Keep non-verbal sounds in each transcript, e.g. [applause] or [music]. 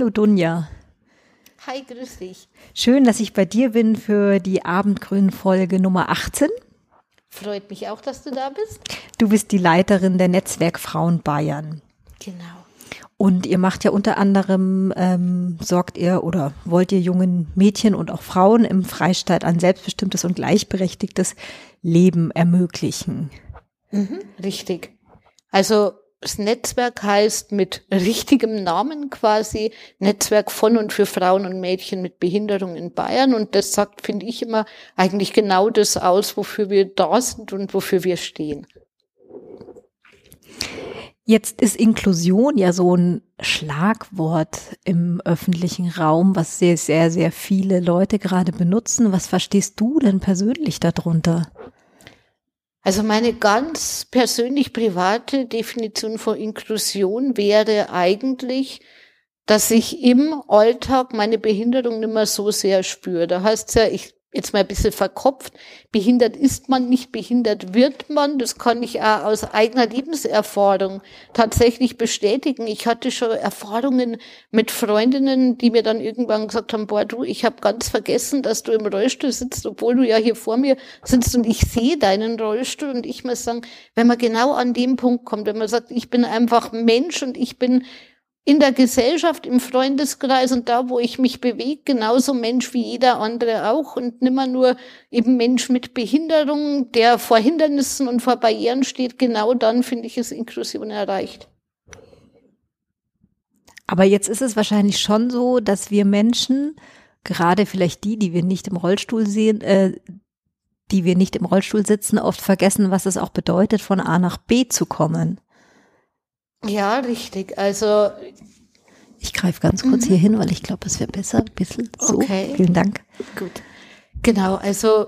Hallo Dunja. Hi, grüß dich. Schön, dass ich bei dir bin für die Abendgrün-Folge Nummer 18. Freut mich auch, dass du da bist. Du bist die Leiterin der Netzwerk Frauen Bayern. Genau. Und ihr macht ja unter anderem, ähm, sorgt ihr oder wollt ihr jungen Mädchen und auch Frauen im Freistaat ein selbstbestimmtes und gleichberechtigtes Leben ermöglichen. Mhm, richtig. Also das Netzwerk heißt mit richtigem Namen quasi Netzwerk von und für Frauen und Mädchen mit Behinderung in Bayern. Und das sagt, finde ich immer, eigentlich genau das aus, wofür wir da sind und wofür wir stehen. Jetzt ist Inklusion ja so ein Schlagwort im öffentlichen Raum, was sehr, sehr, sehr viele Leute gerade benutzen. Was verstehst du denn persönlich darunter? Also meine ganz persönlich private Definition von Inklusion wäre eigentlich, dass ich im Alltag meine Behinderung nicht mehr so sehr spüre. Da heißt es ja, ich jetzt mal ein bisschen verkopft. Behindert ist man nicht, behindert wird man. Das kann ich auch aus eigener Lebenserfahrung tatsächlich bestätigen. Ich hatte schon Erfahrungen mit Freundinnen, die mir dann irgendwann gesagt haben, boah, du, ich habe ganz vergessen, dass du im Rollstuhl sitzt, obwohl du ja hier vor mir sitzt und ich sehe deinen Rollstuhl. Und ich muss sagen, wenn man genau an dem Punkt kommt, wenn man sagt, ich bin einfach Mensch und ich bin in der Gesellschaft, im Freundeskreis und da, wo ich mich bewege, genauso Mensch wie jeder andere auch und nimmer nur eben Mensch mit Behinderung, der vor Hindernissen und vor Barrieren steht, genau dann finde ich es Inklusion erreicht. Aber jetzt ist es wahrscheinlich schon so, dass wir Menschen, gerade vielleicht die, die wir nicht im Rollstuhl sehen, äh, die wir nicht im Rollstuhl sitzen, oft vergessen, was es auch bedeutet, von A nach B zu kommen. Ja, richtig. Also ich greife ganz kurz mhm. hier hin, weil ich glaube, es wäre besser. Ein bisschen so. Okay. Vielen Dank. Gut. Genau, also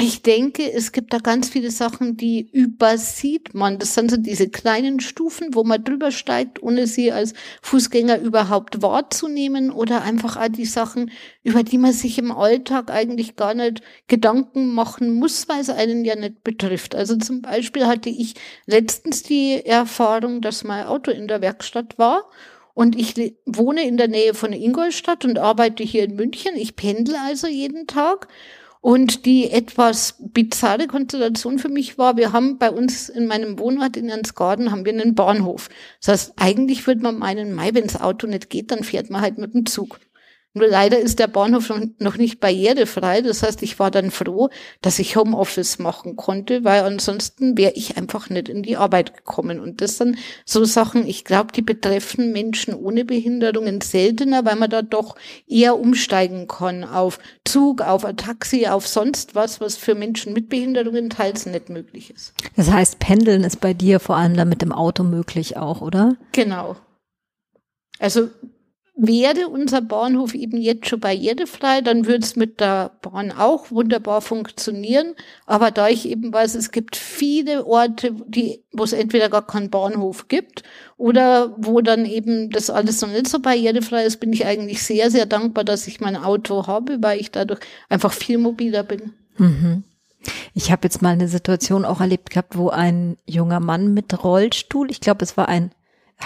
ich denke, es gibt da ganz viele Sachen, die übersieht man. Das sind so diese kleinen Stufen, wo man drüber steigt, ohne sie als Fußgänger überhaupt wahrzunehmen oder einfach all die Sachen, über die man sich im Alltag eigentlich gar nicht Gedanken machen muss, weil es einen ja nicht betrifft. Also zum Beispiel hatte ich letztens die Erfahrung, dass mein Auto in der Werkstatt war und ich wohne in der Nähe von Ingolstadt und arbeite hier in München. Ich pendel also jeden Tag. Und die etwas bizarre Konstellation für mich war, wir haben bei uns in meinem Wohnort in Ansgarden haben wir einen Bahnhof. Das heißt, eigentlich würde man meinen, Mai, wenn das Auto nicht geht, dann fährt man halt mit dem Zug. Nur leider ist der Bahnhof noch nicht barrierefrei. Das heißt, ich war dann froh, dass ich Homeoffice machen konnte, weil ansonsten wäre ich einfach nicht in die Arbeit gekommen. Und das sind so Sachen, ich glaube, die betreffen Menschen ohne Behinderungen seltener, weil man da doch eher umsteigen kann auf Zug, auf ein Taxi, auf sonst was, was für Menschen mit Behinderungen teils nicht möglich ist. Das heißt, Pendeln ist bei dir vor allem dann mit dem Auto möglich auch, oder? Genau. Also wäre unser Bahnhof eben jetzt schon barrierefrei, dann würde es mit der Bahn auch wunderbar funktionieren. Aber da ich eben weiß, es gibt viele Orte, die, wo es entweder gar keinen Bahnhof gibt oder wo dann eben das alles noch nicht so barrierefrei ist, bin ich eigentlich sehr, sehr dankbar, dass ich mein Auto habe, weil ich dadurch einfach viel mobiler bin. Mhm. Ich habe jetzt mal eine Situation auch erlebt gehabt, wo ein junger Mann mit Rollstuhl, ich glaube, es war ein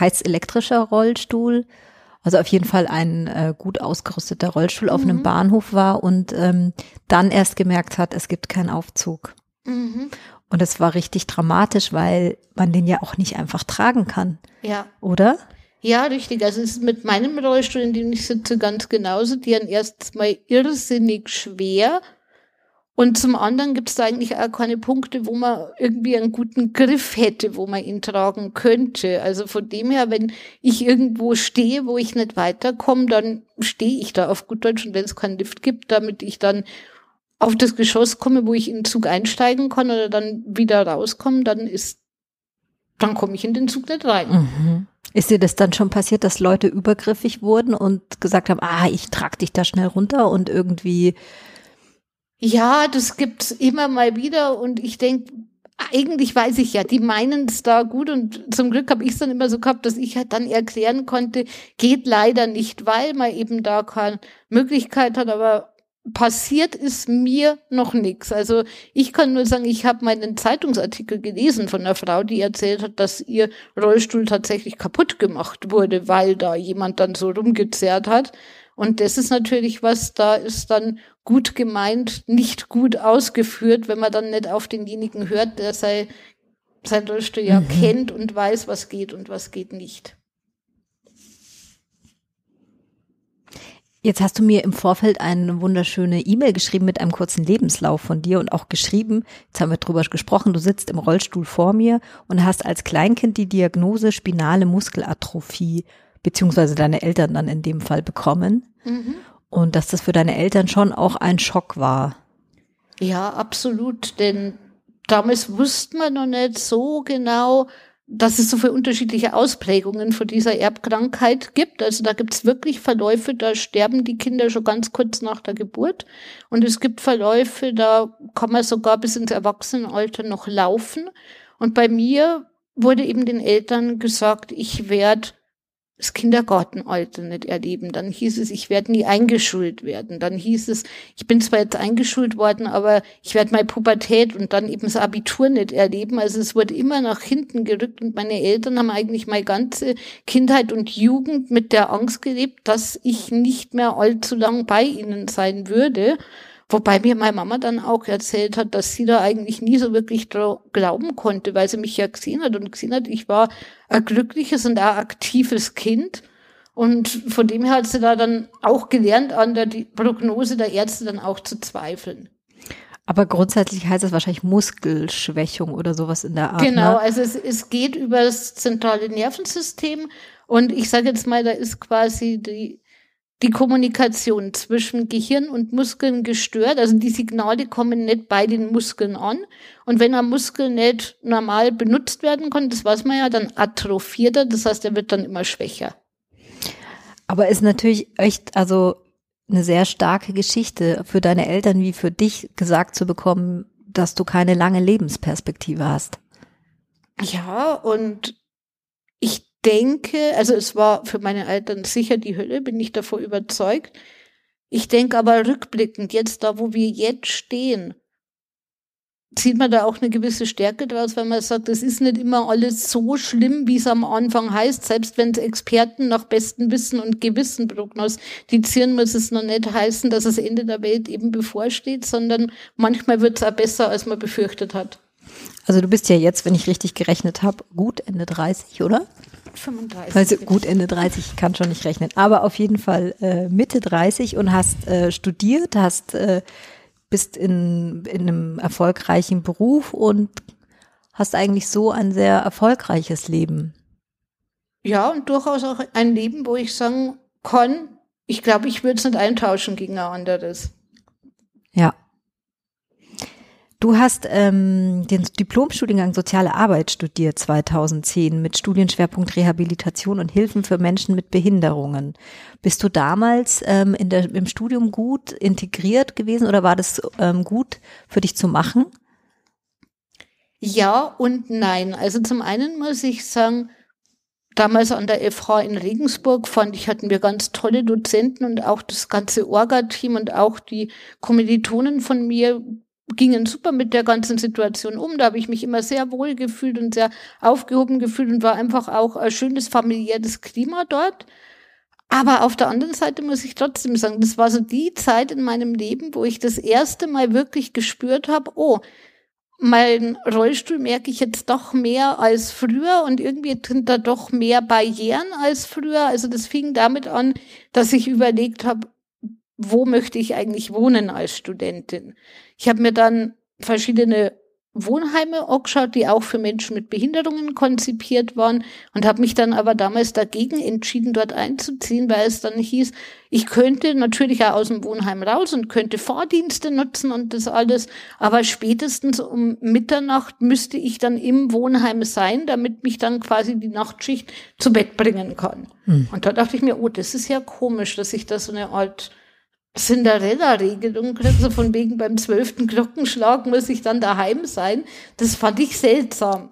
heiß elektrischer Rollstuhl, also auf jeden Fall ein äh, gut ausgerüsteter Rollstuhl mhm. auf einem mhm. Bahnhof war und ähm, dann erst gemerkt hat, es gibt keinen Aufzug. Mhm. Und es war richtig dramatisch, weil man den ja auch nicht einfach tragen kann. Ja. Oder? Ja, richtig. Also es ist mit meinem Rollstuhl, in dem ich sitze, ganz genauso. Die haben erst mal irrsinnig schwer und zum anderen gibt es da eigentlich auch keine Punkte, wo man irgendwie einen guten Griff hätte, wo man ihn tragen könnte. Also von dem her, wenn ich irgendwo stehe, wo ich nicht weiterkomme, dann stehe ich da auf gut Deutsch und wenn es keinen Lift gibt, damit ich dann auf das Geschoss komme, wo ich in den Zug einsteigen kann oder dann wieder rauskomme, dann ist, dann komme ich in den Zug nicht rein. Mhm. Ist dir das dann schon passiert, dass Leute übergriffig wurden und gesagt haben, ah, ich trag dich da schnell runter und irgendwie ja, das gibt's immer mal wieder und ich denke, eigentlich weiß ich ja, die meinen es da gut und zum Glück habe ich es dann immer so gehabt, dass ich halt dann erklären konnte, geht leider nicht, weil man eben da keine Möglichkeit hat, aber passiert ist mir noch nichts. Also ich kann nur sagen, ich habe meinen Zeitungsartikel gelesen von einer Frau, die erzählt hat, dass ihr Rollstuhl tatsächlich kaputt gemacht wurde, weil da jemand dann so rumgezerrt hat. Und das ist natürlich was, da ist dann gut gemeint, nicht gut ausgeführt, wenn man dann nicht auf denjenigen hört, der sei, sein Rollstuhl ja mhm. kennt und weiß, was geht und was geht nicht. Jetzt hast du mir im Vorfeld eine wunderschöne E-Mail geschrieben mit einem kurzen Lebenslauf von dir und auch geschrieben, jetzt haben wir drüber gesprochen, du sitzt im Rollstuhl vor mir und hast als Kleinkind die Diagnose spinale Muskelatrophie, beziehungsweise deine Eltern dann in dem Fall bekommen. Mhm. Und dass das für deine Eltern schon auch ein Schock war. Ja, absolut, denn damals wusste man noch nicht so genau, dass es so viele unterschiedliche Ausprägungen von dieser Erbkrankheit gibt. Also da gibt es wirklich Verläufe, da sterben die Kinder schon ganz kurz nach der Geburt. Und es gibt Verläufe, da kann man sogar bis ins Erwachsenenalter noch laufen. Und bei mir wurde eben den Eltern gesagt, ich werde das Kindergartenalter nicht erleben. Dann hieß es, ich werde nie eingeschult werden. Dann hieß es, ich bin zwar jetzt eingeschult worden, aber ich werde meine Pubertät und dann eben das Abitur nicht erleben. Also es wurde immer nach hinten gerückt und meine Eltern haben eigentlich meine ganze Kindheit und Jugend mit der Angst gelebt, dass ich nicht mehr allzu lang bei ihnen sein würde. Wobei mir meine Mama dann auch erzählt hat, dass sie da eigentlich nie so wirklich glauben konnte, weil sie mich ja gesehen hat und gesehen hat, ich war ein glückliches und ein aktives Kind. Und von dem her hat sie da dann auch gelernt, an der Prognose der Ärzte dann auch zu zweifeln. Aber grundsätzlich heißt das wahrscheinlich Muskelschwächung oder sowas in der Art. Genau, ne? also es, es geht über das zentrale Nervensystem. Und ich sage jetzt mal, da ist quasi die die Kommunikation zwischen Gehirn und Muskeln gestört. Also die Signale kommen nicht bei den Muskeln an. Und wenn ein Muskel nicht normal benutzt werden kann, das weiß man ja, dann atrophiert er. Das heißt, er wird dann immer schwächer. Aber ist natürlich echt, also eine sehr starke Geschichte für deine Eltern wie für dich gesagt zu bekommen, dass du keine lange Lebensperspektive hast. Ja, und denke, also es war für meine Eltern sicher die Hölle, bin ich davor überzeugt. Ich denke aber rückblickend, jetzt da, wo wir jetzt stehen, sieht man da auch eine gewisse Stärke draus, weil man sagt, es ist nicht immer alles so schlimm, wie es am Anfang heißt. Selbst wenn Experten nach bestem Wissen und Gewissen prognostizieren, muss es noch nicht heißen, dass das Ende der Welt eben bevorsteht, sondern manchmal wird es auch besser, als man befürchtet hat. Also du bist ja jetzt, wenn ich richtig gerechnet habe, gut Ende 30, oder? 35. Also gut Ende 30, ich kann schon nicht rechnen, aber auf jeden Fall äh, Mitte 30 und hast äh, studiert, hast äh, bist in, in einem erfolgreichen Beruf und hast eigentlich so ein sehr erfolgreiches Leben. Ja, und durchaus auch ein Leben, wo ich sagen kann, ich glaube, ich würde es nicht eintauschen gegen ein anderes. Ja. Du hast ähm, den Diplomstudiengang Soziale Arbeit studiert 2010 mit Studienschwerpunkt Rehabilitation und Hilfen für Menschen mit Behinderungen. Bist du damals ähm, in der, im Studium gut integriert gewesen oder war das ähm, gut für dich zu machen? Ja und nein. Also zum einen muss ich sagen, damals an der FH in Regensburg fand ich, hatten wir ganz tolle Dozenten und auch das ganze Orga-Team und auch die Kommilitonen von mir gingen super mit der ganzen Situation um. Da habe ich mich immer sehr wohl gefühlt und sehr aufgehoben gefühlt und war einfach auch ein schönes familiäres Klima dort. Aber auf der anderen Seite muss ich trotzdem sagen, das war so die Zeit in meinem Leben, wo ich das erste Mal wirklich gespürt habe, oh, mein Rollstuhl merke ich jetzt doch mehr als früher und irgendwie sind da doch mehr Barrieren als früher. Also das fing damit an, dass ich überlegt habe, wo möchte ich eigentlich wohnen als Studentin. Ich habe mir dann verschiedene Wohnheime angeschaut, die auch für Menschen mit Behinderungen konzipiert waren und habe mich dann aber damals dagegen entschieden, dort einzuziehen, weil es dann hieß, ich könnte natürlich auch aus dem Wohnheim raus und könnte Fahrdienste nutzen und das alles, aber spätestens um Mitternacht müsste ich dann im Wohnheim sein, damit mich dann quasi die Nachtschicht zu Bett bringen kann. Hm. Und da dachte ich mir, oh, das ist ja komisch, dass ich da so eine Art Cinderella-Regelung kriegt, so von wegen beim zwölften Glockenschlag muss ich dann daheim sein. Das fand ich seltsam.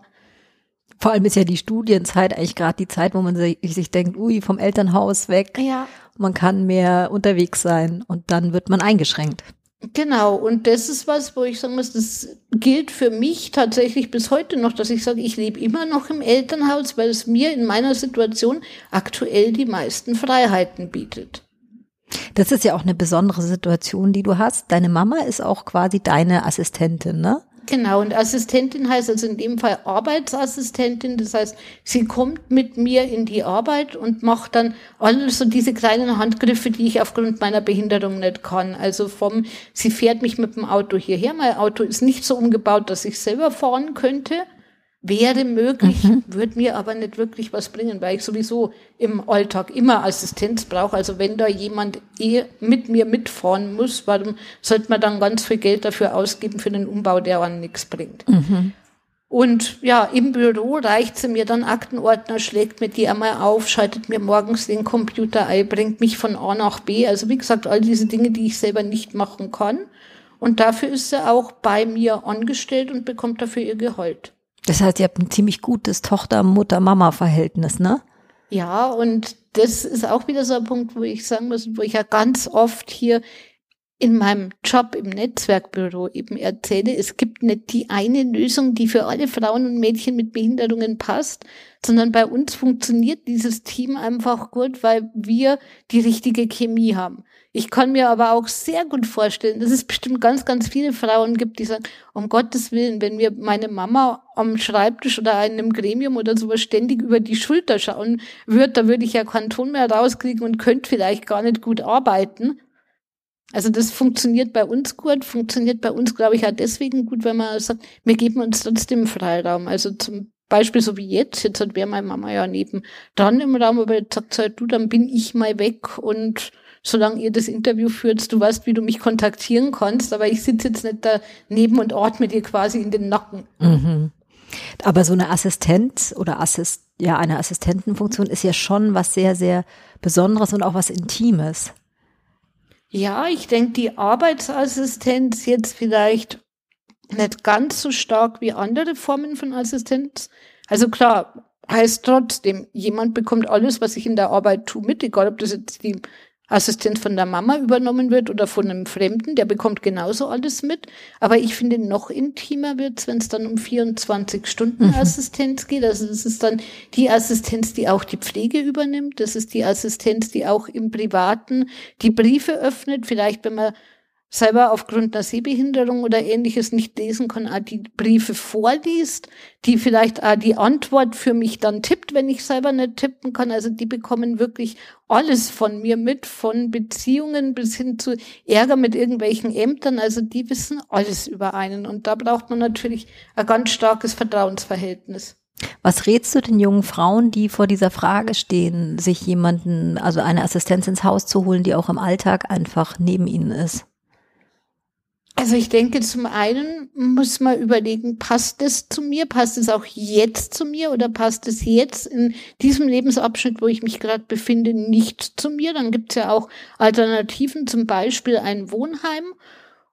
Vor allem ist ja die Studienzeit eigentlich gerade die Zeit, wo man sich, sich denkt, ui, vom Elternhaus weg. Ja. man kann mehr unterwegs sein und dann wird man eingeschränkt. Genau, und das ist was, wo ich sagen muss, das gilt für mich tatsächlich bis heute noch, dass ich sage, ich lebe immer noch im Elternhaus, weil es mir in meiner Situation aktuell die meisten Freiheiten bietet. Das ist ja auch eine besondere Situation, die du hast. Deine Mama ist auch quasi deine Assistentin, ne? Genau, und Assistentin heißt also in dem Fall Arbeitsassistentin. Das heißt, sie kommt mit mir in die Arbeit und macht dann alles so diese kleinen Handgriffe, die ich aufgrund meiner Behinderung nicht kann. Also vom, sie fährt mich mit dem Auto hierher. Mein Auto ist nicht so umgebaut, dass ich selber fahren könnte. Wäre möglich, mhm. würde mir aber nicht wirklich was bringen, weil ich sowieso im Alltag immer Assistenz brauche. Also wenn da jemand eh mit mir mitfahren muss, warum sollte man dann ganz viel Geld dafür ausgeben für einen Umbau, der an nichts bringt? Mhm. Und ja, im Büro reicht sie mir dann Aktenordner, schlägt mir die einmal auf, schaltet mir morgens den Computer ein, bringt mich von A nach B. Also wie gesagt, all diese Dinge, die ich selber nicht machen kann. Und dafür ist sie auch bei mir angestellt und bekommt dafür ihr Gehalt. Das heißt, ihr habt ein ziemlich gutes Tochter-Mutter-Mama-Verhältnis, ne? Ja, und das ist auch wieder so ein Punkt, wo ich sagen muss, wo ich ja ganz oft hier in meinem Job im Netzwerkbüro eben erzähle, es gibt nicht die eine Lösung, die für alle Frauen und Mädchen mit Behinderungen passt, sondern bei uns funktioniert dieses Team einfach gut, weil wir die richtige Chemie haben. Ich kann mir aber auch sehr gut vorstellen, dass es bestimmt ganz, ganz viele Frauen gibt, die sagen, um Gottes Willen, wenn mir meine Mama am Schreibtisch oder in einem Gremium oder sowas ständig über die Schulter schauen würde, da würde ich ja keinen Ton mehr rauskriegen und könnte vielleicht gar nicht gut arbeiten. Also das funktioniert bei uns gut, funktioniert bei uns, glaube ich, auch deswegen gut, weil man sagt, wir geben uns trotzdem Freiraum. Also zum Beispiel so wie jetzt, jetzt hat wäre meine Mama ja neben dran im Raum, aber jetzt sagt sie halt, du, dann bin ich mal weg und solange ihr das Interview führt, du weißt, wie du mich kontaktieren kannst, aber ich sitze jetzt nicht daneben und ordne dir quasi in den Nacken. Mhm. Aber so eine Assistenz oder Assist, ja, eine Assistentenfunktion ist ja schon was sehr, sehr Besonderes und auch was Intimes. Ja, ich denke, die Arbeitsassistenz jetzt vielleicht nicht ganz so stark wie andere Formen von Assistenz. Also klar, heißt trotzdem, jemand bekommt alles, was ich in der Arbeit tue, mit, egal ob das jetzt die Assistent von der Mama übernommen wird oder von einem Fremden, der bekommt genauso alles mit. Aber ich finde, noch intimer wird's, wenn es dann um 24 Stunden mhm. Assistenz geht. Also das ist dann die Assistenz, die auch die Pflege übernimmt. Das ist die Assistenz, die auch im Privaten die Briefe öffnet. Vielleicht, wenn man selber aufgrund einer Sehbehinderung oder ähnliches nicht lesen kann, auch die Briefe vorliest, die vielleicht auch die Antwort für mich dann tippt, wenn ich selber nicht tippen kann. Also die bekommen wirklich alles von mir mit, von Beziehungen bis hin zu Ärger mit irgendwelchen Ämtern. Also die wissen alles über einen. Und da braucht man natürlich ein ganz starkes Vertrauensverhältnis. Was rätst du den jungen Frauen, die vor dieser Frage stehen, sich jemanden, also eine Assistenz ins Haus zu holen, die auch im Alltag einfach neben ihnen ist? Also ich denke, zum einen muss man überlegen, passt es zu mir, passt es auch jetzt zu mir oder passt es jetzt in diesem Lebensabschnitt, wo ich mich gerade befinde, nicht zu mir. Dann gibt es ja auch Alternativen, zum Beispiel ein Wohnheim.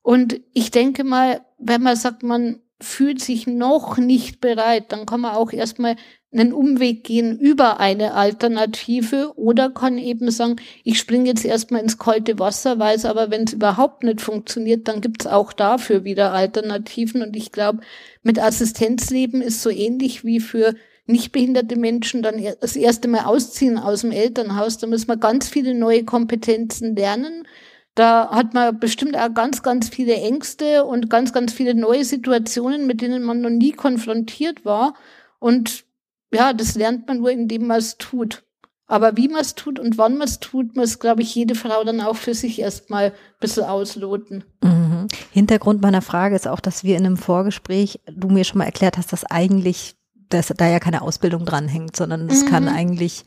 Und ich denke mal, wenn man sagt, man fühlt sich noch nicht bereit, dann kann man auch erstmal einen Umweg gehen über eine Alternative oder kann eben sagen, ich springe jetzt erstmal ins kalte Wasser, weiß aber, wenn es überhaupt nicht funktioniert, dann gibt es auch dafür wieder Alternativen. Und ich glaube, mit Assistenzleben ist so ähnlich wie für nichtbehinderte Menschen dann das erste Mal ausziehen aus dem Elternhaus. Da muss man ganz viele neue Kompetenzen lernen. Da hat man bestimmt auch ganz, ganz viele Ängste und ganz, ganz viele neue Situationen, mit denen man noch nie konfrontiert war. Und ja, das lernt man nur, indem man es tut. Aber wie man es tut und wann man es tut, muss, glaube ich, jede Frau dann auch für sich erstmal ein bisschen ausloten. Mhm. Hintergrund meiner Frage ist auch, dass wir in einem Vorgespräch, du mir schon mal erklärt hast, dass eigentlich, dass da ja keine Ausbildung dranhängt, sondern das mhm. kann eigentlich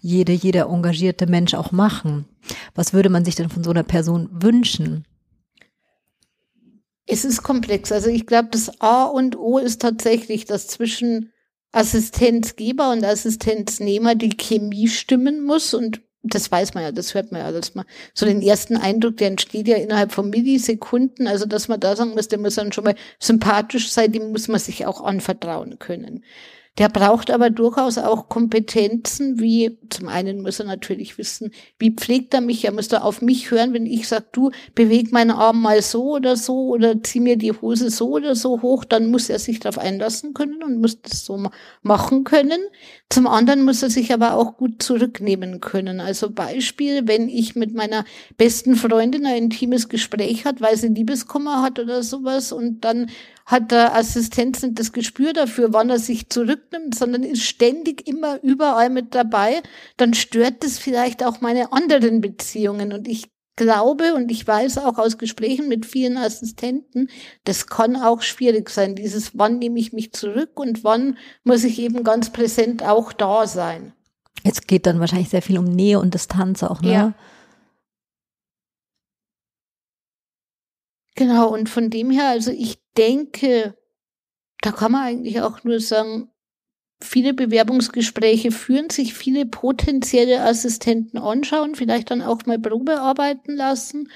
jede, jeder engagierte Mensch auch machen. Was würde man sich denn von so einer Person wünschen? Es ist komplex. Also ich glaube, das A und O ist tatsächlich, dass zwischen Assistenzgeber und Assistenznehmer die Chemie stimmen muss. Und das weiß man ja, das hört man ja, dass man so den ersten Eindruck, der entsteht ja innerhalb von Millisekunden, also dass man da sagen muss, der muss dann schon mal sympathisch sein, dem muss man sich auch anvertrauen können. Der braucht aber durchaus auch Kompetenzen, wie zum einen muss er natürlich wissen, wie pflegt er mich, er müsste auf mich hören, wenn ich sage, du beweg meinen Arm mal so oder so oder zieh mir die Hose so oder so hoch, dann muss er sich darauf einlassen können und muss das so machen können. Zum anderen muss er sich aber auch gut zurücknehmen können. Also Beispiel, wenn ich mit meiner besten Freundin ein intimes Gespräch hat, weil sie Liebeskummer hat oder sowas und dann hat der Assistenz nicht das Gespür dafür, wann er sich zurücknimmt, sondern ist ständig immer überall mit dabei, dann stört das vielleicht auch meine anderen Beziehungen. Und ich glaube und ich weiß auch aus Gesprächen mit vielen Assistenten, das kann auch schwierig sein, dieses wann nehme ich mich zurück und wann muss ich eben ganz präsent auch da sein. Jetzt geht dann wahrscheinlich sehr viel um Nähe und Distanz auch, ne? Ja. Genau, und von dem her, also ich denke, da kann man eigentlich auch nur sagen, viele Bewerbungsgespräche führen, sich viele potenzielle Assistenten anschauen, vielleicht dann auch mal Probe arbeiten lassen.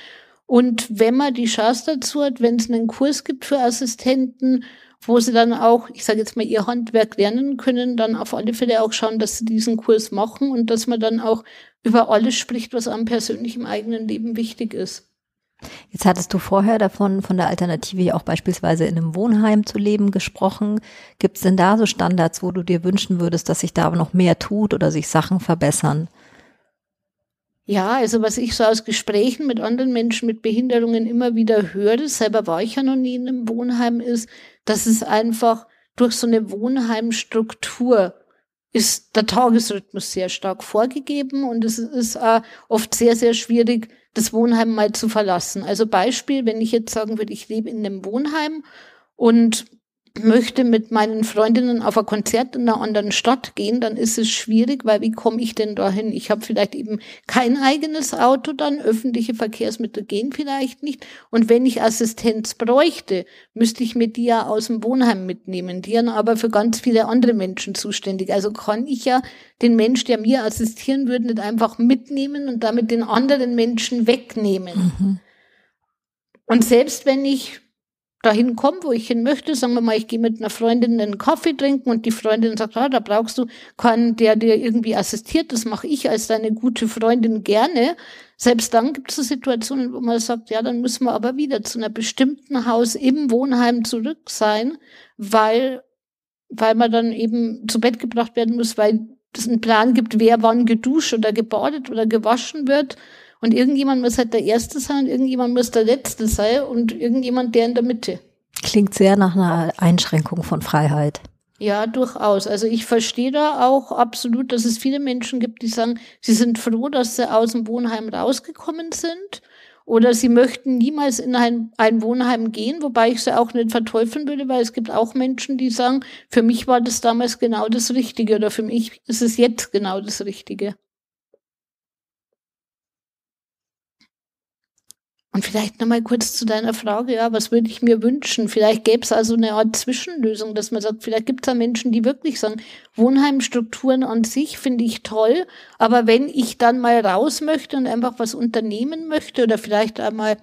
Und wenn man die Chance dazu hat, wenn es einen Kurs gibt für Assistenten, wo sie dann auch, ich sage jetzt mal, ihr Handwerk lernen können, dann auf alle Fälle auch schauen, dass sie diesen Kurs machen und dass man dann auch über alles spricht, was am persönlichen eigenen Leben wichtig ist. Jetzt hattest du vorher davon, von der Alternative auch beispielsweise in einem Wohnheim zu leben gesprochen. Gibt es denn da so Standards, wo du dir wünschen würdest, dass sich da noch mehr tut oder sich Sachen verbessern? Ja, also was ich so aus Gesprächen mit anderen Menschen mit Behinderungen immer wieder höre, selber war ich ja noch nie in einem Wohnheim, ist, dass es einfach durch so eine Wohnheimstruktur ist der Tagesrhythmus sehr stark vorgegeben und es ist äh, oft sehr, sehr schwierig, das Wohnheim mal zu verlassen. Also Beispiel, wenn ich jetzt sagen würde, ich lebe in einem Wohnheim und möchte mit meinen Freundinnen auf ein Konzert in einer anderen Stadt gehen, dann ist es schwierig, weil wie komme ich denn dahin? Ich habe vielleicht eben kein eigenes Auto dann, öffentliche Verkehrsmittel gehen vielleicht nicht. Und wenn ich Assistenz bräuchte, müsste ich mir die ja aus dem Wohnheim mitnehmen. Die sind aber für ganz viele andere Menschen zuständig. Also kann ich ja den Mensch, der mir assistieren würde, nicht einfach mitnehmen und damit den anderen Menschen wegnehmen. Mhm. Und selbst wenn ich dahin komme, wo ich hin möchte, sagen wir mal, ich gehe mit einer Freundin einen Kaffee trinken und die Freundin sagt, ah, da brauchst du keinen, der dir irgendwie assistiert, das mache ich als deine gute Freundin gerne. Selbst dann gibt es so Situationen, wo man sagt, ja, dann müssen wir aber wieder zu einer bestimmten Haus im Wohnheim zurück sein, weil, weil man dann eben zu Bett gebracht werden muss, weil es einen Plan gibt, wer wann geduscht oder gebadet oder gewaschen wird. Und irgendjemand muss halt der Erste sein, irgendjemand muss der Letzte sein und irgendjemand der in der Mitte. Klingt sehr nach einer Einschränkung von Freiheit. Ja, durchaus. Also ich verstehe da auch absolut, dass es viele Menschen gibt, die sagen, sie sind froh, dass sie aus dem Wohnheim rausgekommen sind oder sie möchten niemals in ein, ein Wohnheim gehen, wobei ich sie auch nicht verteufeln würde, weil es gibt auch Menschen, die sagen, für mich war das damals genau das Richtige oder für mich ist es jetzt genau das Richtige. Und vielleicht nochmal kurz zu deiner Frage, ja, was würde ich mir wünschen? Vielleicht gäbe es also eine Art Zwischenlösung, dass man sagt, vielleicht gibt es da Menschen, die wirklich sagen, Wohnheimstrukturen an sich finde ich toll, aber wenn ich dann mal raus möchte und einfach was unternehmen möchte oder vielleicht einmal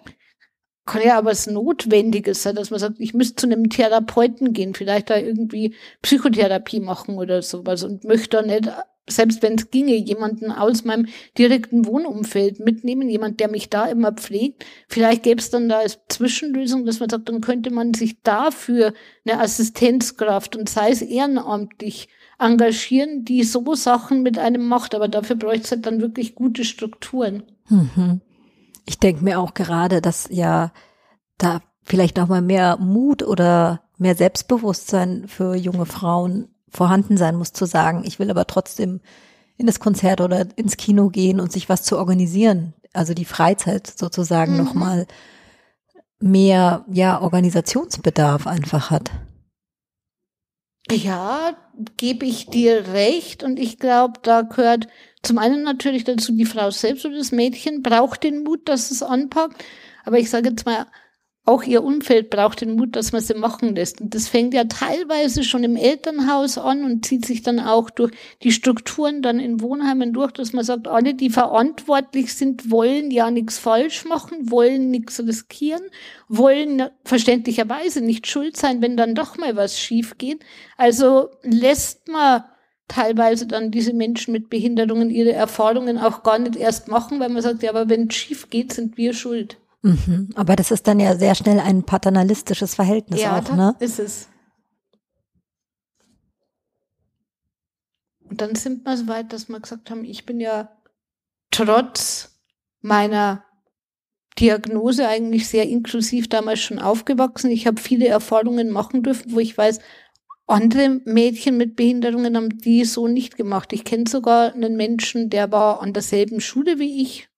kann ja aber was Notwendiges sein, dass man sagt, ich müsste zu einem Therapeuten gehen, vielleicht da irgendwie Psychotherapie machen oder sowas und möchte da nicht selbst wenn es ginge, jemanden aus meinem direkten Wohnumfeld mitnehmen, jemand, der mich da immer pflegt. Vielleicht gäbe es dann da als Zwischenlösung, dass man sagt, dann könnte man sich dafür eine Assistenzkraft und sei es ehrenamtlich engagieren, die so Sachen mit einem macht. Aber dafür bräuchte es halt dann wirklich gute Strukturen. Mhm. Ich denke mir auch gerade, dass ja da vielleicht auch mal mehr Mut oder mehr Selbstbewusstsein für junge Frauen vorhanden sein muss, zu sagen, ich will aber trotzdem in das Konzert oder ins Kino gehen und sich was zu organisieren. Also die Freizeit sozusagen mhm. nochmal mehr, ja, Organisationsbedarf einfach hat. Ja, gebe ich dir recht. Und ich glaube, da gehört zum einen natürlich dazu, die Frau selbst oder das Mädchen braucht den Mut, dass es anpackt. Aber ich sage jetzt mal, auch ihr Umfeld braucht den Mut, dass man sie machen lässt. Und das fängt ja teilweise schon im Elternhaus an und zieht sich dann auch durch die Strukturen dann in Wohnheimen durch, dass man sagt, alle, die verantwortlich sind, wollen ja nichts falsch machen, wollen nichts riskieren, wollen verständlicherweise nicht schuld sein, wenn dann doch mal was schief geht. Also lässt man teilweise dann diese Menschen mit Behinderungen ihre Erfahrungen auch gar nicht erst machen, weil man sagt, ja, aber wenn es schief geht, sind wir schuld. Mhm. Aber das ist dann ja sehr schnell ein paternalistisches Verhältnis ja, auch, ne? ist es. Und dann sind wir so weit, dass wir gesagt haben, ich bin ja trotz meiner Diagnose eigentlich sehr inklusiv damals schon aufgewachsen. Ich habe viele Erfahrungen machen dürfen, wo ich weiß, andere Mädchen mit Behinderungen haben die so nicht gemacht. Ich kenne sogar einen Menschen, der war an derselben Schule wie ich,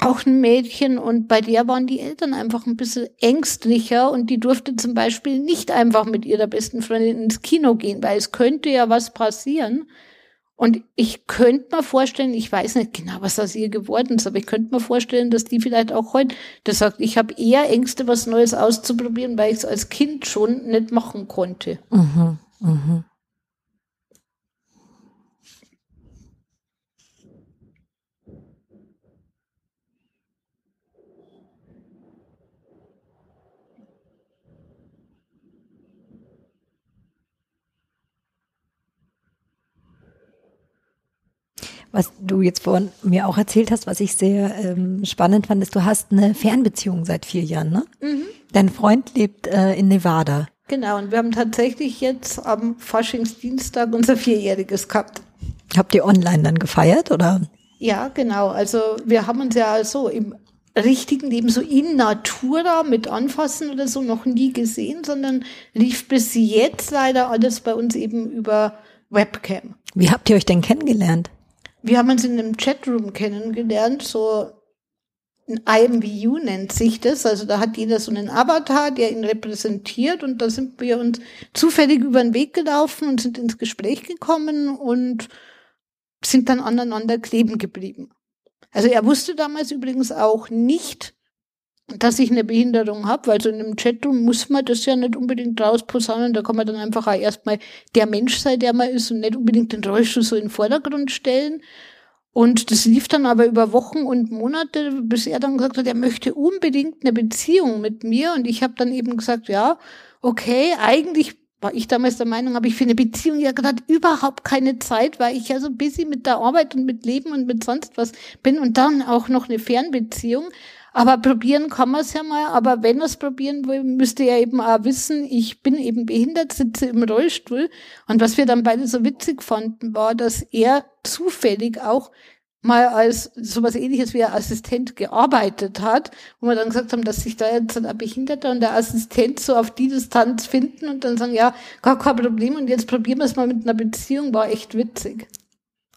auch ein Mädchen und bei der waren die Eltern einfach ein bisschen ängstlicher und die durfte zum Beispiel nicht einfach mit ihrer besten Freundin ins Kino gehen, weil es könnte ja was passieren. Und ich könnte mir vorstellen, ich weiß nicht genau, was aus ihr geworden ist, aber ich könnte mir vorstellen, dass die vielleicht auch heute das sagt, ich habe eher Ängste, was Neues auszuprobieren, weil ich es als Kind schon nicht machen konnte. Mhm, mhm. Was du jetzt vorhin mir auch erzählt hast, was ich sehr ähm, spannend fand, ist, du hast eine Fernbeziehung seit vier Jahren, ne? Mhm. Dein Freund lebt äh, in Nevada. Genau, und wir haben tatsächlich jetzt am Faschingsdienstag unser Vierjähriges gehabt. Habt ihr online dann gefeiert, oder? Ja, genau. Also wir haben uns ja so im richtigen Leben so in Natura mit Anfassen oder so noch nie gesehen, sondern lief bis jetzt leider alles bei uns eben über Webcam. Wie habt ihr euch denn kennengelernt? Wir haben uns in einem Chatroom kennengelernt, so ein IMVU nennt sich das. Also da hat jeder so einen Avatar, der ihn repräsentiert und da sind wir uns zufällig über den Weg gelaufen und sind ins Gespräch gekommen und sind dann aneinander kleben geblieben. Also er wusste damals übrigens auch nicht, dass ich eine Behinderung habe, weil so in einem Chatroom muss man das ja nicht unbedingt rausposaunen, da kann man dann einfach auch erstmal der Mensch sein, der man ist und nicht unbedingt den Rollstuhl so in den Vordergrund stellen. Und das lief dann aber über Wochen und Monate, bis er dann gesagt hat, er möchte unbedingt eine Beziehung mit mir. Und ich habe dann eben gesagt, ja, okay, eigentlich war ich damals der Meinung, habe ich für eine Beziehung ja gerade überhaupt keine Zeit, weil ich ja so busy mit der Arbeit und mit Leben und mit sonst was bin und dann auch noch eine Fernbeziehung. Aber probieren kann man es ja mal. Aber wenn er es probieren will, müsste er eben auch wissen, ich bin eben behindert, sitze im Rollstuhl. Und was wir dann beide so witzig fanden, war, dass er zufällig auch mal als sowas ähnliches wie ein Assistent gearbeitet hat, wo wir dann gesagt haben, dass sich da jetzt ein Behinderter und der Assistent so auf die Distanz finden und dann sagen, ja, gar kein Problem und jetzt probieren wir es mal mit einer Beziehung, war echt witzig.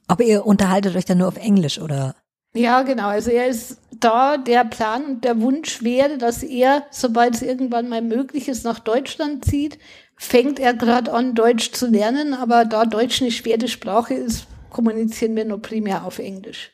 Aber ihr unterhaltet euch dann nur auf Englisch, oder? Ja, genau. Also er ist da, der Plan und der Wunsch wäre, dass er, sobald es irgendwann mal möglich ist, nach Deutschland zieht. Fängt er gerade an, Deutsch zu lernen, aber da Deutsch eine schwere Sprache ist, kommunizieren wir nur primär auf Englisch.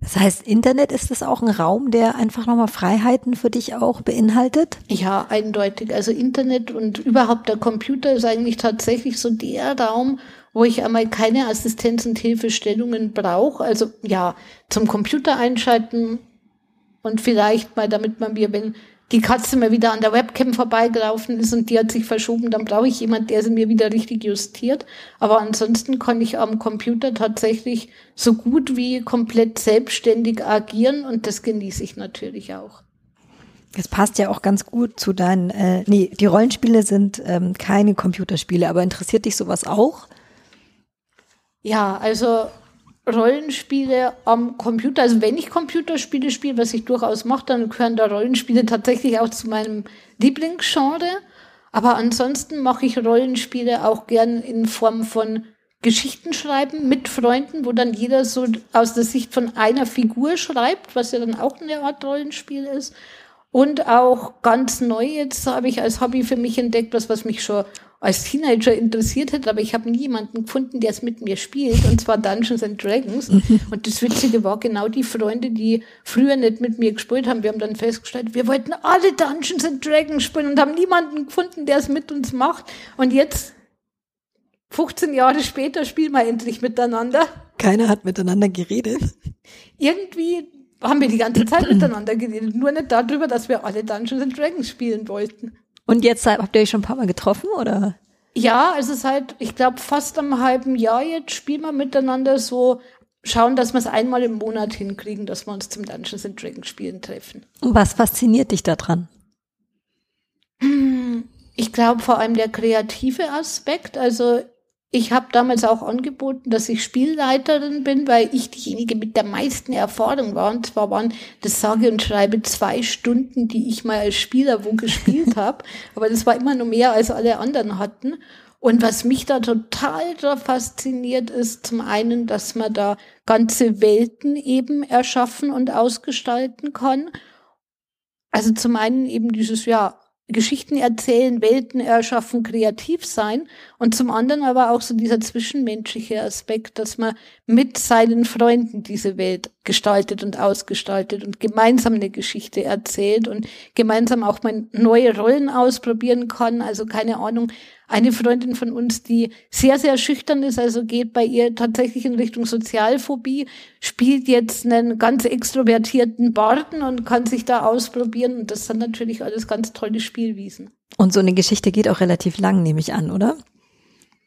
Das heißt, Internet ist das auch ein Raum, der einfach nochmal Freiheiten für dich auch beinhaltet? Ja, eindeutig. Also Internet und überhaupt der Computer ist eigentlich tatsächlich so der Raum, wo ich einmal keine Assistenz und Hilfestellungen brauche. Also ja, zum Computer einschalten und vielleicht mal, damit man mir, wenn die Katze mal wieder an der Webcam vorbeigelaufen ist und die hat sich verschoben, dann brauche ich jemand, der sie mir wieder richtig justiert. Aber ansonsten kann ich am Computer tatsächlich so gut wie komplett selbstständig agieren und das genieße ich natürlich auch. Das passt ja auch ganz gut zu deinen, äh, nee, die Rollenspiele sind ähm, keine Computerspiele, aber interessiert dich sowas auch? Ja, also Rollenspiele am Computer, also wenn ich Computerspiele spiele, was ich durchaus mache, dann gehören da Rollenspiele tatsächlich auch zu meinem Lieblingsgenre. Aber ansonsten mache ich Rollenspiele auch gern in Form von Geschichten schreiben mit Freunden, wo dann jeder so aus der Sicht von einer Figur schreibt, was ja dann auch eine Art Rollenspiel ist. Und auch ganz neu jetzt habe ich als Hobby für mich entdeckt, was, was mich schon als Teenager interessiert hätte, aber ich habe nie jemanden gefunden, der es mit mir spielt, und zwar Dungeons and Dragons. [laughs] und das Witzige war genau die Freunde, die früher nicht mit mir gespielt haben. Wir haben dann festgestellt, wir wollten alle Dungeons and Dragons spielen und haben niemanden gefunden, der es mit uns macht. Und jetzt, 15 Jahre später, spielen wir endlich miteinander. Keiner hat miteinander geredet. Irgendwie haben wir die ganze Zeit miteinander geredet, nur nicht darüber, dass wir alle Dungeons and Dragons spielen wollten. Und jetzt habt ihr euch schon ein paar Mal getroffen, oder? Ja, also seit, ich glaube, fast einem halben Jahr jetzt spielen wir miteinander so, schauen, dass wir es einmal im Monat hinkriegen, dass wir uns zum Dungeons and Dragons spielen treffen. Und was fasziniert dich daran? Ich glaube vor allem der kreative Aspekt. Also ich habe damals auch angeboten, dass ich Spielleiterin bin, weil ich diejenige mit der meisten Erfahrung war. Und zwar waren das sage und schreibe zwei Stunden, die ich mal als Spieler wo gespielt [laughs] habe. Aber das war immer noch mehr, als alle anderen hatten. Und was mich da total da fasziniert, ist zum einen, dass man da ganze Welten eben erschaffen und ausgestalten kann. Also zum einen eben dieses, ja, Geschichten erzählen, Welten erschaffen, kreativ sein und zum anderen aber auch so dieser zwischenmenschliche Aspekt, dass man mit seinen Freunden diese Welt gestaltet und ausgestaltet und gemeinsam eine Geschichte erzählt und gemeinsam auch mal neue Rollen ausprobieren kann. Also keine Ahnung, eine Freundin von uns, die sehr, sehr schüchtern ist, also geht bei ihr tatsächlich in Richtung Sozialphobie, spielt jetzt einen ganz extrovertierten Barden und kann sich da ausprobieren. Und das sind natürlich alles ganz tolle Spielwiesen. Und so eine Geschichte geht auch relativ lang, nehme ich an, oder?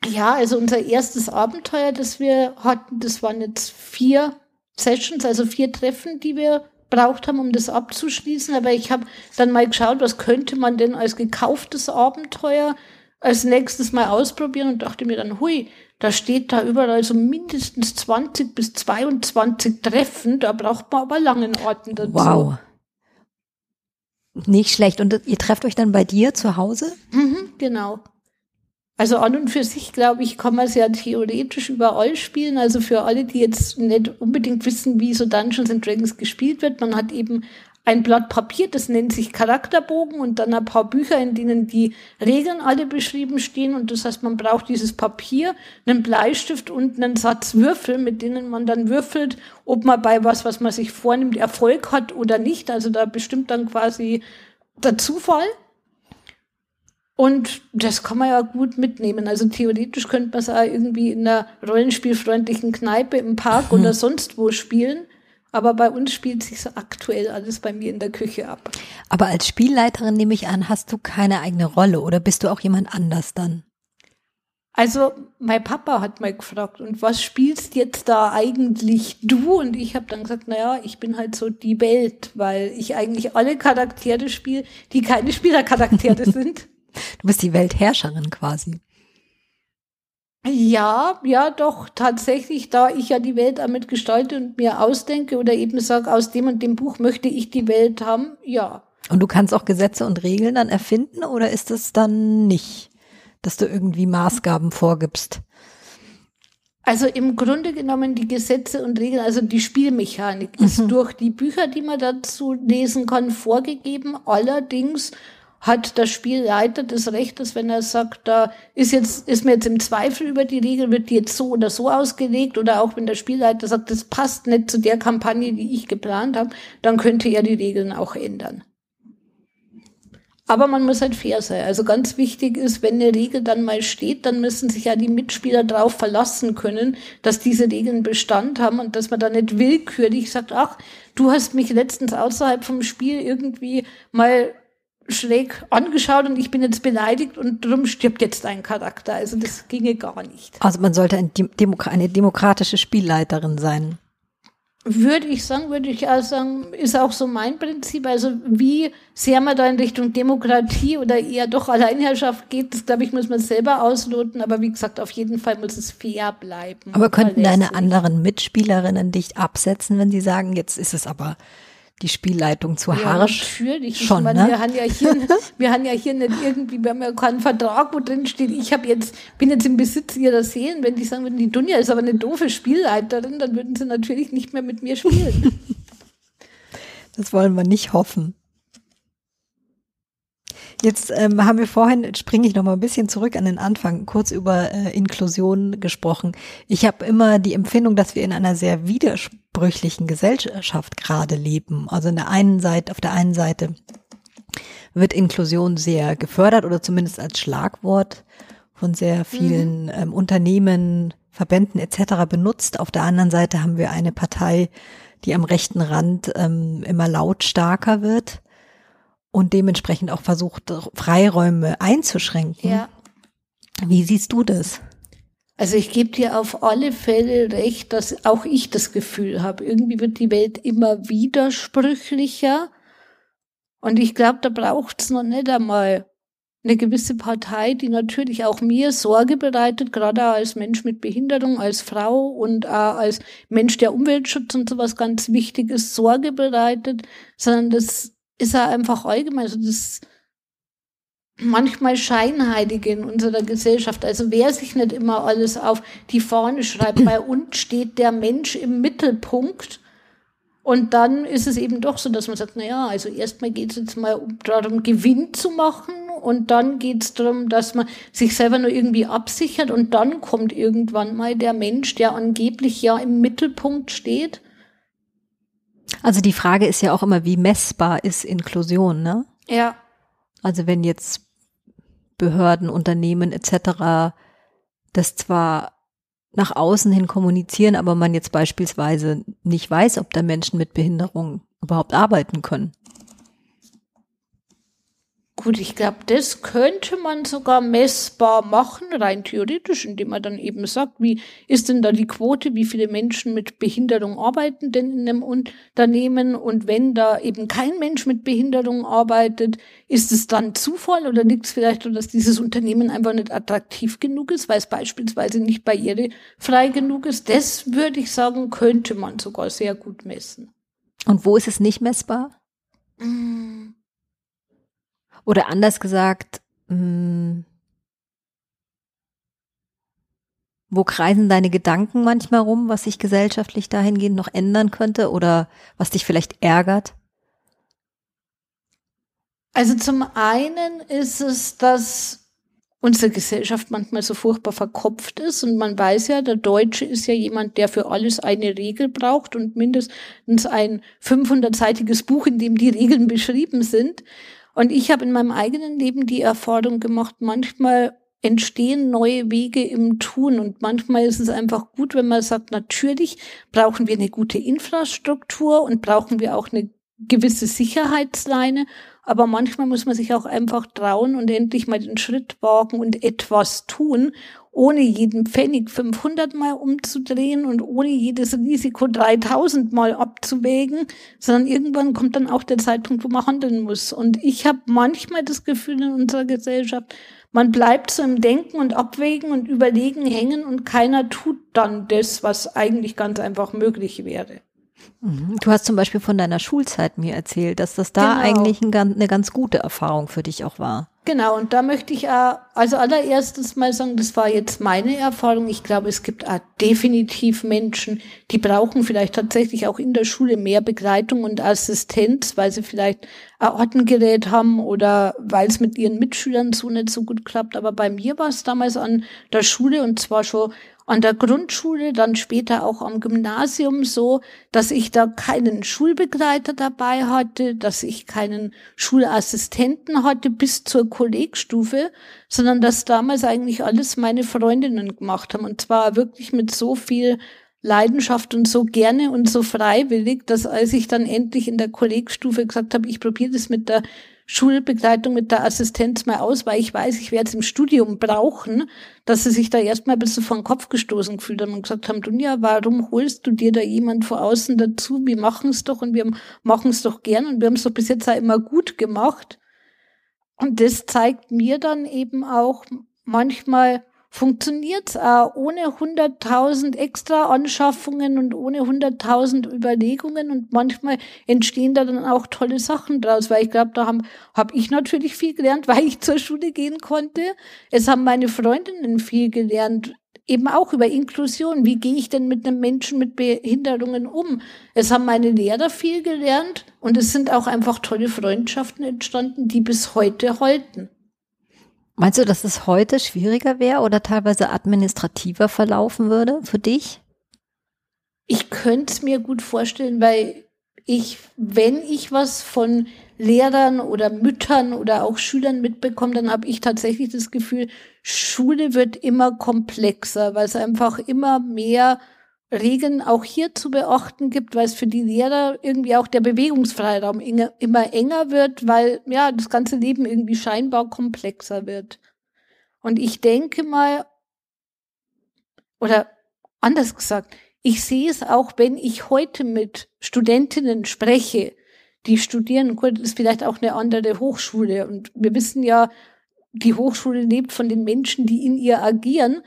Ja, also unser erstes Abenteuer, das wir hatten, das waren jetzt vier Sessions, also vier Treffen, die wir braucht haben, um das abzuschließen. Aber ich habe dann mal geschaut, was könnte man denn als gekauftes Abenteuer als nächstes mal ausprobieren und dachte mir dann, hui, da steht da überall so mindestens 20 bis 22 Treffen, da braucht man aber langen Orten dazu. Wow. Nicht schlecht. Und ihr trefft euch dann bei dir zu Hause? Mhm, genau. Also an und für sich, glaube ich, kann man es ja theoretisch überall spielen. Also für alle, die jetzt nicht unbedingt wissen, wie so Dungeons and Dragons gespielt wird, man hat eben ein Blatt Papier, das nennt sich Charakterbogen und dann ein paar Bücher, in denen die Regeln alle beschrieben stehen. Und das heißt, man braucht dieses Papier, einen Bleistift und einen Satz Würfel, mit denen man dann würfelt, ob man bei was, was man sich vornimmt, Erfolg hat oder nicht. Also da bestimmt dann quasi der Zufall. Und das kann man ja gut mitnehmen. Also theoretisch könnte man es auch irgendwie in einer rollenspielfreundlichen Kneipe im Park [laughs] oder sonst wo spielen. Aber bei uns spielt sich so aktuell alles bei mir in der Küche ab. Aber als Spielleiterin nehme ich an, hast du keine eigene Rolle oder bist du auch jemand anders dann? Also mein Papa hat mal gefragt, und was spielst jetzt da eigentlich du? Und ich habe dann gesagt, naja, ich bin halt so die Welt, weil ich eigentlich alle Charaktere spiele, die keine Spielercharaktere [laughs] sind. Du bist die Weltherrscherin quasi. Ja, ja, doch, tatsächlich, da ich ja die Welt damit gestalte und mir ausdenke oder eben sage, aus dem und dem Buch möchte ich die Welt haben, ja. Und du kannst auch Gesetze und Regeln dann erfinden oder ist es dann nicht, dass du irgendwie Maßgaben vorgibst? Also im Grunde genommen die Gesetze und Regeln, also die Spielmechanik mhm. ist durch die Bücher, die man dazu lesen kann, vorgegeben. Allerdings hat der Spielleiter das Recht, dass wenn er sagt, da ist jetzt, ist mir jetzt im Zweifel über die Regel, wird die jetzt so oder so ausgelegt, oder auch wenn der Spielleiter sagt, das passt nicht zu der Kampagne, die ich geplant habe, dann könnte er die Regeln auch ändern. Aber man muss halt fair sein. Also ganz wichtig ist, wenn eine Regel dann mal steht, dann müssen sich ja die Mitspieler darauf verlassen können, dass diese Regeln Bestand haben und dass man da nicht willkürlich sagt, ach, du hast mich letztens außerhalb vom Spiel irgendwie mal schräg angeschaut und ich bin jetzt beleidigt und drum stirbt jetzt ein Charakter. Also das ginge gar nicht. Also man sollte ein Demo eine demokratische Spielleiterin sein. Würde ich sagen, würde ich auch sagen, ist auch so mein Prinzip. Also wie sehr man da in Richtung Demokratie oder eher doch Alleinherrschaft geht, das glaube ich, muss man selber ausloten. Aber wie gesagt, auf jeden Fall muss es fair bleiben. Aber könnten deine anderen Mitspielerinnen dich absetzen, wenn sie sagen, jetzt ist es aber die Spielleitung zu ja, harsch. Natürlich. Schon, meine, ne? wir, haben ja hier, [laughs] wir haben ja hier nicht irgendwie, wir haben ja keinen Vertrag, wo drin steht, ich habe jetzt, bin jetzt im Besitz ihrer Seelen. Wenn die sagen würden, die Dunja ist aber eine doofe Spielleiterin, dann würden sie natürlich nicht mehr mit mir spielen. [laughs] das wollen wir nicht hoffen. Jetzt ähm, haben wir vorhin, springe ich noch mal ein bisschen zurück an den Anfang, kurz über äh, Inklusion gesprochen. Ich habe immer die Empfindung, dass wir in einer sehr widersprüchlichen Gesellschaft gerade leben. Also in der einen Seite, auf der einen Seite wird Inklusion sehr gefördert oder zumindest als Schlagwort von sehr vielen mhm. ähm, Unternehmen, Verbänden etc. benutzt. Auf der anderen Seite haben wir eine Partei, die am rechten Rand ähm, immer lautstarker wird und dementsprechend auch versucht, Freiräume einzuschränken. Ja. Wie siehst du das? Also ich gebe dir auf alle Fälle recht, dass auch ich das Gefühl habe, irgendwie wird die Welt immer widersprüchlicher. Und ich glaube, da braucht es noch nicht einmal eine gewisse Partei, die natürlich auch mir Sorge bereitet, gerade als Mensch mit Behinderung, als Frau und auch als Mensch, der Umweltschutz und sowas ganz wichtig ist, Sorge bereitet, sondern das ist er einfach allgemein, also das manchmal Scheinheilige in unserer Gesellschaft. Also wer sich nicht immer alles auf die Fahne schreibt, bei [clears throat] uns steht der Mensch im Mittelpunkt. Und dann ist es eben doch so, dass man sagt, na ja, also erstmal geht es jetzt mal darum, Gewinn zu machen und dann geht es darum, dass man sich selber nur irgendwie absichert und dann kommt irgendwann mal der Mensch, der angeblich ja im Mittelpunkt steht also die Frage ist ja auch immer, wie messbar ist Inklusion, ne? Ja. Also wenn jetzt Behörden, Unternehmen etc. das zwar nach außen hin kommunizieren, aber man jetzt beispielsweise nicht weiß, ob da Menschen mit Behinderung überhaupt arbeiten können. Gut, ich glaube, das könnte man sogar messbar machen, rein theoretisch, indem man dann eben sagt, wie ist denn da die Quote, wie viele Menschen mit Behinderung arbeiten denn in einem Unternehmen und wenn da eben kein Mensch mit Behinderung arbeitet, ist es dann Zufall oder liegt es vielleicht daran, dass dieses Unternehmen einfach nicht attraktiv genug ist, weil es beispielsweise nicht barrierefrei genug ist? Das würde ich sagen, könnte man sogar sehr gut messen. Und wo ist es nicht messbar? Mmh. Oder anders gesagt, mh, hm, wo kreisen deine Gedanken manchmal rum, was sich gesellschaftlich dahingehend noch ändern könnte oder was dich vielleicht ärgert? Also zum einen ist es, dass unsere Gesellschaft manchmal so furchtbar verkopft ist und man weiß ja, der Deutsche ist ja jemand, der für alles eine Regel braucht und mindestens ein 500-seitiges Buch, in dem die Regeln beschrieben sind. Und ich habe in meinem eigenen Leben die Erfahrung gemacht, manchmal entstehen neue Wege im Tun. Und manchmal ist es einfach gut, wenn man sagt, natürlich brauchen wir eine gute Infrastruktur und brauchen wir auch eine gewisse Sicherheitsleine, aber manchmal muss man sich auch einfach trauen und endlich mal den Schritt wagen und etwas tun ohne jeden Pfennig 500 Mal umzudrehen und ohne jedes Risiko 3000 Mal abzuwägen, sondern irgendwann kommt dann auch der Zeitpunkt, wo man handeln muss. Und ich habe manchmal das Gefühl in unserer Gesellschaft, man bleibt so im Denken und Abwägen und Überlegen hängen und keiner tut dann das, was eigentlich ganz einfach möglich wäre. Mhm. Du hast zum Beispiel von deiner Schulzeit mir erzählt, dass das da genau. eigentlich ein, eine ganz gute Erfahrung für dich auch war. Genau, und da möchte ich auch, also allererstes mal sagen, das war jetzt meine Erfahrung. Ich glaube, es gibt auch definitiv Menschen, die brauchen vielleicht tatsächlich auch in der Schule mehr Begleitung und Assistenz, weil sie vielleicht ein Ortengerät haben oder weil es mit ihren Mitschülern so nicht so gut klappt. Aber bei mir war es damals an der Schule und zwar schon an der Grundschule, dann später auch am Gymnasium so, dass ich da keinen Schulbegleiter dabei hatte, dass ich keinen Schulassistenten hatte bis zur Kollegstufe, sondern dass damals eigentlich alles meine Freundinnen gemacht haben. Und zwar wirklich mit so viel Leidenschaft und so gerne und so freiwillig, dass als ich dann endlich in der Kollegstufe gesagt habe, ich probiere das mit der Schulbegleitung mit der Assistenz mal aus, weil ich weiß, ich werde es im Studium brauchen, dass sie sich da erstmal ein bisschen vor den Kopf gestoßen gefühlt haben und gesagt haben, Dunja, warum holst du dir da jemand vor außen dazu? Wir machen es doch und wir machen es doch gern und wir haben es doch bis jetzt auch immer gut gemacht. Und das zeigt mir dann eben auch manchmal, funktioniert's auch ohne 100.000 extra Anschaffungen und ohne 100.000 Überlegungen und manchmal entstehen da dann auch tolle Sachen draus, weil ich glaube, da habe hab ich natürlich viel gelernt, [laughs] weil ich zur Schule gehen konnte. Es haben meine Freundinnen viel gelernt, eben auch über Inklusion. Wie gehe ich denn mit einem Menschen mit Behinderungen um? Es haben meine Lehrer viel gelernt und es sind auch einfach tolle Freundschaften entstanden, die bis heute halten. Meinst du, dass es heute schwieriger wäre oder teilweise administrativer verlaufen würde für dich? Ich könnte es mir gut vorstellen, weil ich, wenn ich was von Lehrern oder Müttern oder auch Schülern mitbekomme, dann habe ich tatsächlich das Gefühl, Schule wird immer komplexer, weil es einfach immer mehr Regeln auch hier zu beachten gibt, weil es für die Lehrer irgendwie auch der Bewegungsfreiraum immer enger wird, weil ja das ganze Leben irgendwie scheinbar komplexer wird. Und ich denke mal, oder anders gesagt, ich sehe es auch, wenn ich heute mit Studentinnen spreche, die studieren, gut, ist vielleicht auch eine andere Hochschule. Und wir wissen ja, die Hochschule lebt von den Menschen, die in ihr agieren.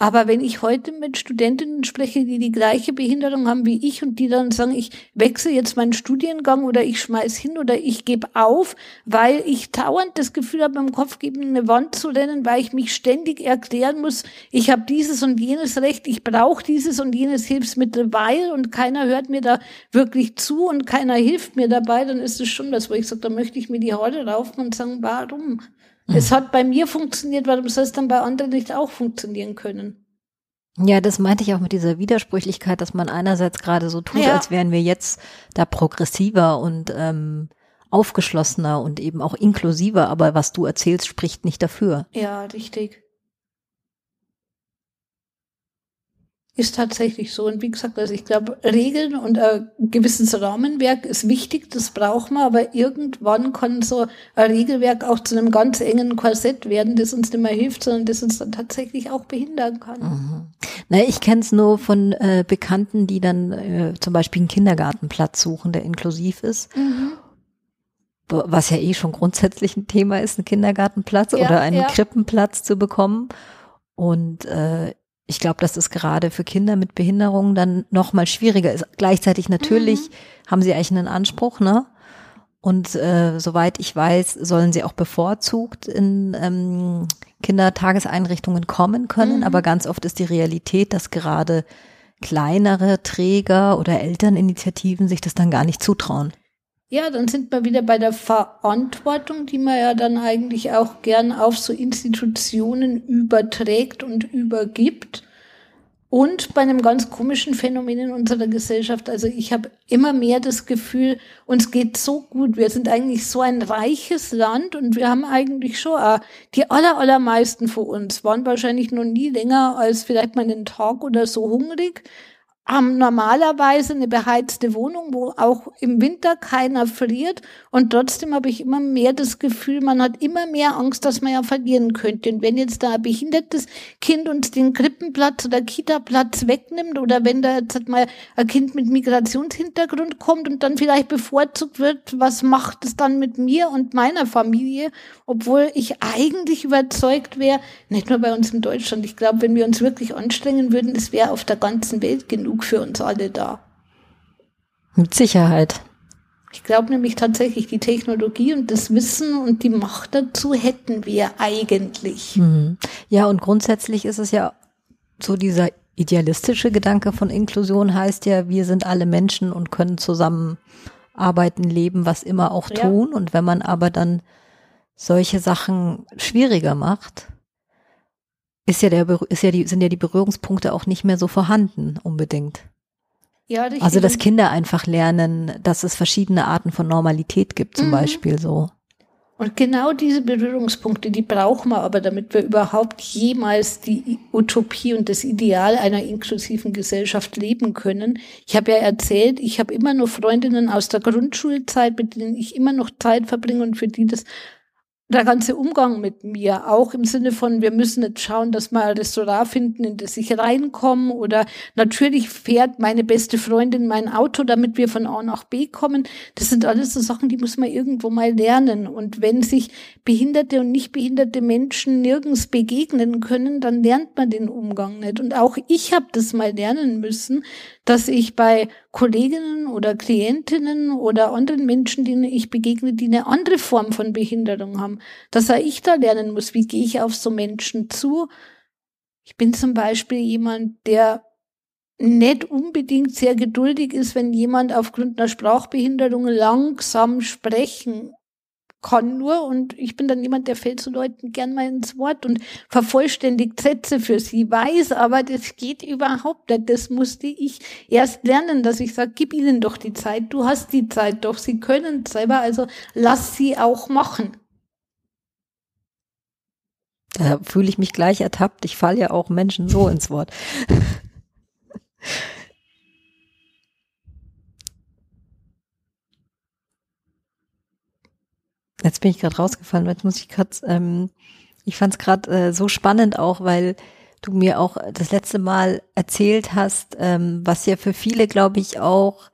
Aber wenn ich heute mit Studentinnen spreche, die die gleiche Behinderung haben wie ich und die dann sagen, ich wechsle jetzt meinen Studiengang oder ich schmeiß hin oder ich gebe auf, weil ich dauernd das Gefühl habe, im Kopf gegen eine Wand zu rennen, weil ich mich ständig erklären muss, ich habe dieses und jenes Recht, ich brauche dieses und jenes Hilfsmittel, weil und keiner hört mir da wirklich zu und keiner hilft mir dabei, dann ist es schon das, wo ich sage, da möchte ich mir die Haare raufen und sagen, warum? Mhm. Es hat bei mir funktioniert, warum soll es dann bei anderen nicht auch funktionieren können? Ja, das meinte ich auch mit dieser Widersprüchlichkeit, dass man einerseits gerade so tut, ja. als wären wir jetzt da progressiver und ähm, aufgeschlossener und eben auch inklusiver, aber was du erzählst, spricht nicht dafür. Ja, richtig. Ist tatsächlich so. Und wie gesagt, also ich glaube, Regeln und ein gewisses Rahmenwerk ist wichtig, das braucht man, aber irgendwann kann so ein Regelwerk auch zu einem ganz engen Korsett werden, das uns nicht mehr hilft, sondern das uns dann tatsächlich auch behindern kann. Mhm. Na, ich kenne es nur von äh, Bekannten, die dann äh, zum Beispiel einen Kindergartenplatz suchen, der inklusiv ist. Mhm was ja eh schon grundsätzlich ein Thema ist, einen Kindergartenplatz ja, oder einen ja. Krippenplatz zu bekommen. Und äh, ich glaube, dass es gerade für Kinder mit Behinderungen dann noch mal schwieriger ist. Gleichzeitig natürlich mhm. haben sie eigentlich einen Anspruch, ne? Und äh, soweit ich weiß, sollen sie auch bevorzugt in ähm, Kindertageseinrichtungen kommen können. Mhm. Aber ganz oft ist die Realität, dass gerade kleinere Träger oder Elterninitiativen sich das dann gar nicht zutrauen. Ja, dann sind wir wieder bei der Verantwortung, die man ja dann eigentlich auch gern auf so Institutionen überträgt und übergibt. Und bei einem ganz komischen Phänomen in unserer Gesellschaft. Also ich habe immer mehr das Gefühl, uns geht so gut. Wir sind eigentlich so ein reiches Land und wir haben eigentlich schon, auch, die aller, allermeisten von uns waren wahrscheinlich noch nie länger als vielleicht mal einen Tag oder so hungrig haben normalerweise eine beheizte Wohnung, wo auch im Winter keiner friert. Und trotzdem habe ich immer mehr das Gefühl, man hat immer mehr Angst, dass man ja verlieren könnte. Und wenn jetzt da ein behindertes Kind uns den Krippenplatz oder Kitaplatz wegnimmt oder wenn da jetzt mal ein Kind mit Migrationshintergrund kommt und dann vielleicht bevorzugt wird, was macht es dann mit mir und meiner Familie? Obwohl ich eigentlich überzeugt wäre, nicht nur bei uns in Deutschland, ich glaube, wenn wir uns wirklich anstrengen würden, es wäre auf der ganzen Welt genug genug für uns alle da. Mit Sicherheit. Ich glaube nämlich tatsächlich, die Technologie und das Wissen und die Macht dazu hätten wir eigentlich. Mhm. Ja, und grundsätzlich ist es ja so dieser idealistische Gedanke von Inklusion heißt ja, wir sind alle Menschen und können zusammen arbeiten, leben, was immer auch tun. Ja. Und wenn man aber dann solche Sachen schwieriger macht, ist ja der, ist ja die, sind ja die Berührungspunkte auch nicht mehr so vorhanden unbedingt. Ja, richtig. Also, dass Kinder einfach lernen, dass es verschiedene Arten von Normalität gibt, zum mhm. Beispiel so. Und genau diese Berührungspunkte, die brauchen wir aber, damit wir überhaupt jemals die Utopie und das Ideal einer inklusiven Gesellschaft leben können. Ich habe ja erzählt, ich habe immer nur Freundinnen aus der Grundschulzeit, mit denen ich immer noch Zeit verbringe und für die das der ganze Umgang mit mir, auch im Sinne von, wir müssen jetzt schauen, dass wir ein Restaurant finden, in das ich reinkomme oder natürlich fährt meine beste Freundin mein Auto, damit wir von A nach B kommen. Das sind alles so Sachen, die muss man irgendwo mal lernen. Und wenn sich behinderte und nicht behinderte Menschen nirgends begegnen können, dann lernt man den Umgang nicht. Und auch ich habe das mal lernen müssen, dass ich bei Kolleginnen oder Klientinnen oder anderen Menschen, denen ich begegne, die eine andere Form von Behinderung haben, dass auch ich da lernen muss, wie gehe ich auf so Menschen zu, Ich bin zum Beispiel jemand, der nicht unbedingt sehr geduldig ist, wenn jemand aufgrund einer Sprachbehinderung langsam sprechen kann nur und ich bin dann jemand, der fällt zu Leuten gern mal ins Wort und vervollständigt Sätze für sie, weiß aber, das geht überhaupt nicht. Das musste ich erst lernen, dass ich sage, gib ihnen doch die Zeit, du hast die Zeit doch, sie können selber, also lass sie auch machen. Da fühle ich mich gleich ertappt. Ich falle ja auch Menschen so ins Wort. [laughs] Jetzt bin ich gerade rausgefallen, jetzt muss ich gerade, ähm, ich fand es gerade äh, so spannend auch, weil du mir auch das letzte Mal erzählt hast, ähm, was ja für viele, glaube ich, auch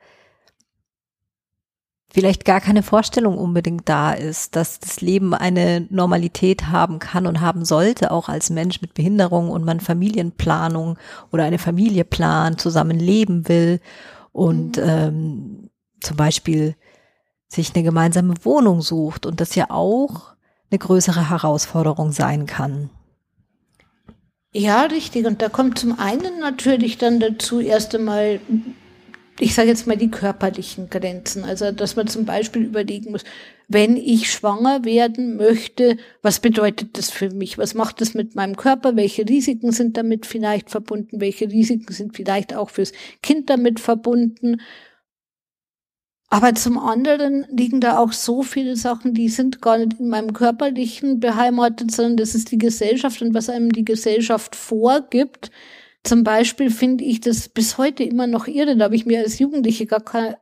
vielleicht gar keine Vorstellung unbedingt da ist, dass das Leben eine Normalität haben kann und haben sollte, auch als Mensch mit Behinderung und man Familienplanung oder eine Familie plant, zusammen leben will und mhm. ähm, zum Beispiel sich eine gemeinsame Wohnung sucht und das ja auch eine größere Herausforderung sein kann. Ja, richtig. Und da kommt zum einen natürlich dann dazu erst einmal, ich sage jetzt mal die körperlichen Grenzen. Also, dass man zum Beispiel überlegen muss, wenn ich schwanger werden möchte, was bedeutet das für mich? Was macht das mit meinem Körper? Welche Risiken sind damit vielleicht verbunden? Welche Risiken sind vielleicht auch fürs Kind damit verbunden? Aber zum anderen liegen da auch so viele Sachen, die sind gar nicht in meinem körperlichen beheimatet, sondern das ist die Gesellschaft und was einem die Gesellschaft vorgibt. Zum Beispiel finde ich das bis heute immer noch irre. Da habe ich mir als Jugendliche gar keine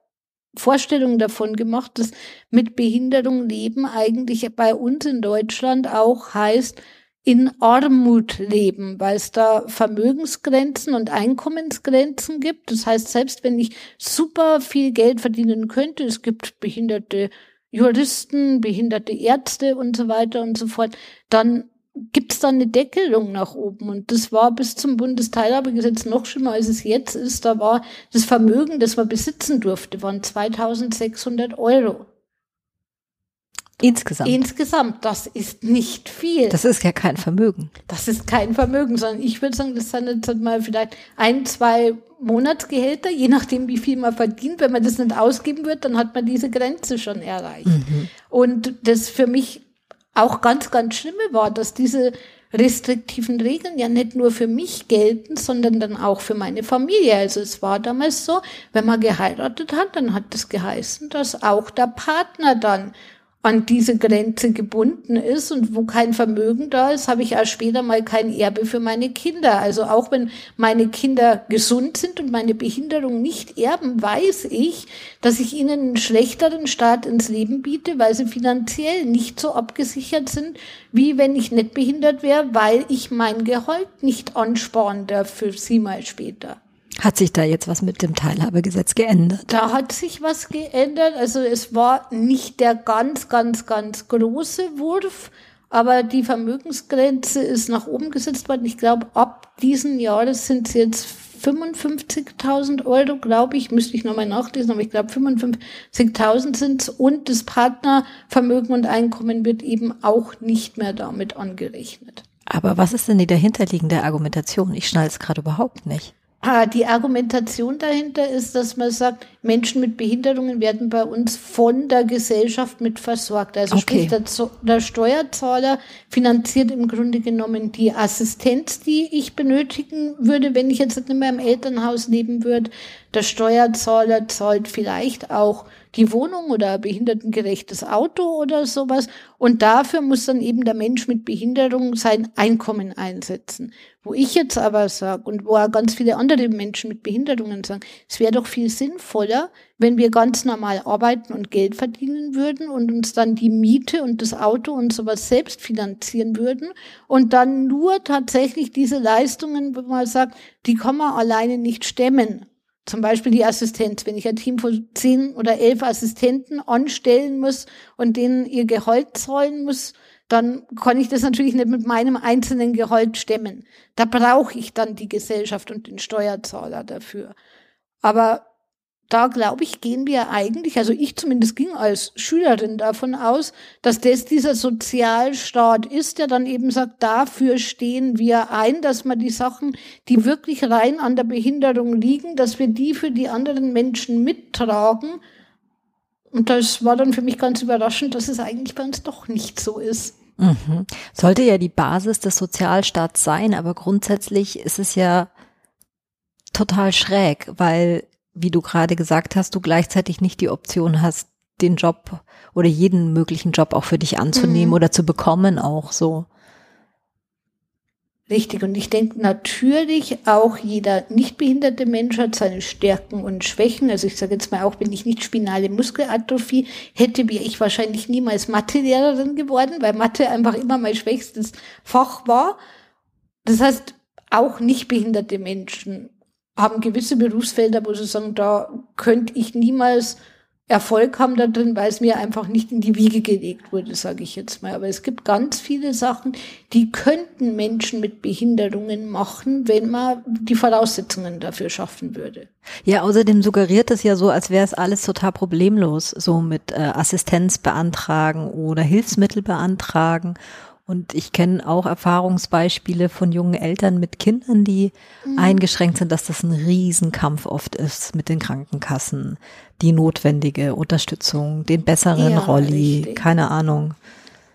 Vorstellung davon gemacht, dass mit Behinderung leben eigentlich bei uns in Deutschland auch heißt, in Armut leben, weil es da Vermögensgrenzen und Einkommensgrenzen gibt. Das heißt, selbst wenn ich super viel Geld verdienen könnte, es gibt behinderte Juristen, behinderte Ärzte und so weiter und so fort, dann gibt es da eine Deckelung nach oben. Und das war bis zum Bundesteilhabegesetz noch schlimmer, als es jetzt ist. Da war das Vermögen, das man besitzen durfte, waren 2600 Euro. Insgesamt. Insgesamt, das ist nicht viel. Das ist ja kein Vermögen. Das ist kein Vermögen, sondern ich würde sagen, das sind jetzt mal vielleicht ein, zwei Monatsgehälter, je nachdem, wie viel man verdient. Wenn man das nicht ausgeben wird, dann hat man diese Grenze schon erreicht. Mhm. Und das für mich auch ganz, ganz Schlimme war, dass diese restriktiven Regeln ja nicht nur für mich gelten, sondern dann auch für meine Familie. Also es war damals so, wenn man geheiratet hat, dann hat das geheißen, dass auch der Partner dann an diese Grenze gebunden ist und wo kein Vermögen da ist, habe ich auch später mal kein Erbe für meine Kinder. Also auch wenn meine Kinder gesund sind und meine Behinderung nicht erben, weiß ich, dass ich ihnen einen schlechteren Start ins Leben biete, weil sie finanziell nicht so abgesichert sind, wie wenn ich nicht behindert wäre, weil ich mein Gehalt nicht ansparen darf für sie mal später. Hat sich da jetzt was mit dem Teilhabegesetz geändert? Da hat sich was geändert. Also es war nicht der ganz, ganz, ganz große Wurf, aber die Vermögensgrenze ist nach oben gesetzt worden. Ich glaube, ab diesen Jahres sind es jetzt 55.000 Euro, glaube ich, müsste ich nochmal nachlesen, aber ich glaube 55.000 sind es und das Partnervermögen und Einkommen wird eben auch nicht mehr damit angerechnet. Aber was ist denn die dahinterliegende Argumentation? Ich schnall es gerade überhaupt nicht. Ah, die Argumentation dahinter ist, dass man sagt, Menschen mit Behinderungen werden bei uns von der Gesellschaft mit versorgt. Also okay. sprich, der, der, Steuerzahler finanziert im Grunde genommen die Assistenz, die ich benötigen würde, wenn ich jetzt nicht mehr im Elternhaus leben würde. Der Steuerzahler zahlt vielleicht auch die Wohnung oder ein behindertengerechtes Auto oder sowas. Und dafür muss dann eben der Mensch mit Behinderung sein Einkommen einsetzen. Wo ich jetzt aber sage und wo auch ganz viele andere Menschen mit Behinderungen sagen, es wäre doch viel sinnvoller, wenn wir ganz normal arbeiten und Geld verdienen würden und uns dann die Miete und das Auto und sowas selbst finanzieren würden und dann nur tatsächlich diese Leistungen, wo man sagt, die kann man alleine nicht stemmen. Zum Beispiel die Assistenz. Wenn ich ein Team von zehn oder elf Assistenten anstellen muss und denen ihr Gehalt zahlen muss, dann kann ich das natürlich nicht mit meinem einzelnen Gehalt stemmen. Da brauche ich dann die Gesellschaft und den Steuerzahler dafür. Aber da glaube ich, gehen wir eigentlich, also ich zumindest ging als Schülerin davon aus, dass das dieser Sozialstaat ist, der dann eben sagt, dafür stehen wir ein, dass man die Sachen, die wirklich rein an der Behinderung liegen, dass wir die für die anderen Menschen mittragen. Und das war dann für mich ganz überraschend, dass es eigentlich bei uns doch nicht so ist. Mhm. Sollte ja die Basis des Sozialstaats sein, aber grundsätzlich ist es ja total schräg, weil wie du gerade gesagt hast, du gleichzeitig nicht die Option hast, den Job oder jeden möglichen Job auch für dich anzunehmen mhm. oder zu bekommen auch so. Richtig. Und ich denke natürlich auch jeder nicht behinderte Mensch hat seine Stärken und Schwächen. Also ich sage jetzt mal auch, wenn ich nicht spinale Muskelatrophie hätte, wäre ich wahrscheinlich niemals Mathelehrerin geworden, weil Mathe einfach immer mein schwächstes Fach war. Das heißt, auch nicht behinderte Menschen haben gewisse Berufsfelder, wo sie sagen, da könnte ich niemals Erfolg haben da drin, weil es mir einfach nicht in die Wiege gelegt wurde, sage ich jetzt mal. Aber es gibt ganz viele Sachen, die könnten Menschen mit Behinderungen machen, wenn man die Voraussetzungen dafür schaffen würde. Ja, außerdem suggeriert es ja so, als wäre es alles total problemlos, so mit äh, Assistenz beantragen oder Hilfsmittel beantragen und ich kenne auch Erfahrungsbeispiele von jungen Eltern mit Kindern, die mhm. eingeschränkt sind, dass das ein Riesenkampf oft ist mit den Krankenkassen, die notwendige Unterstützung, den besseren ja, Rolli, richtig. keine Ahnung.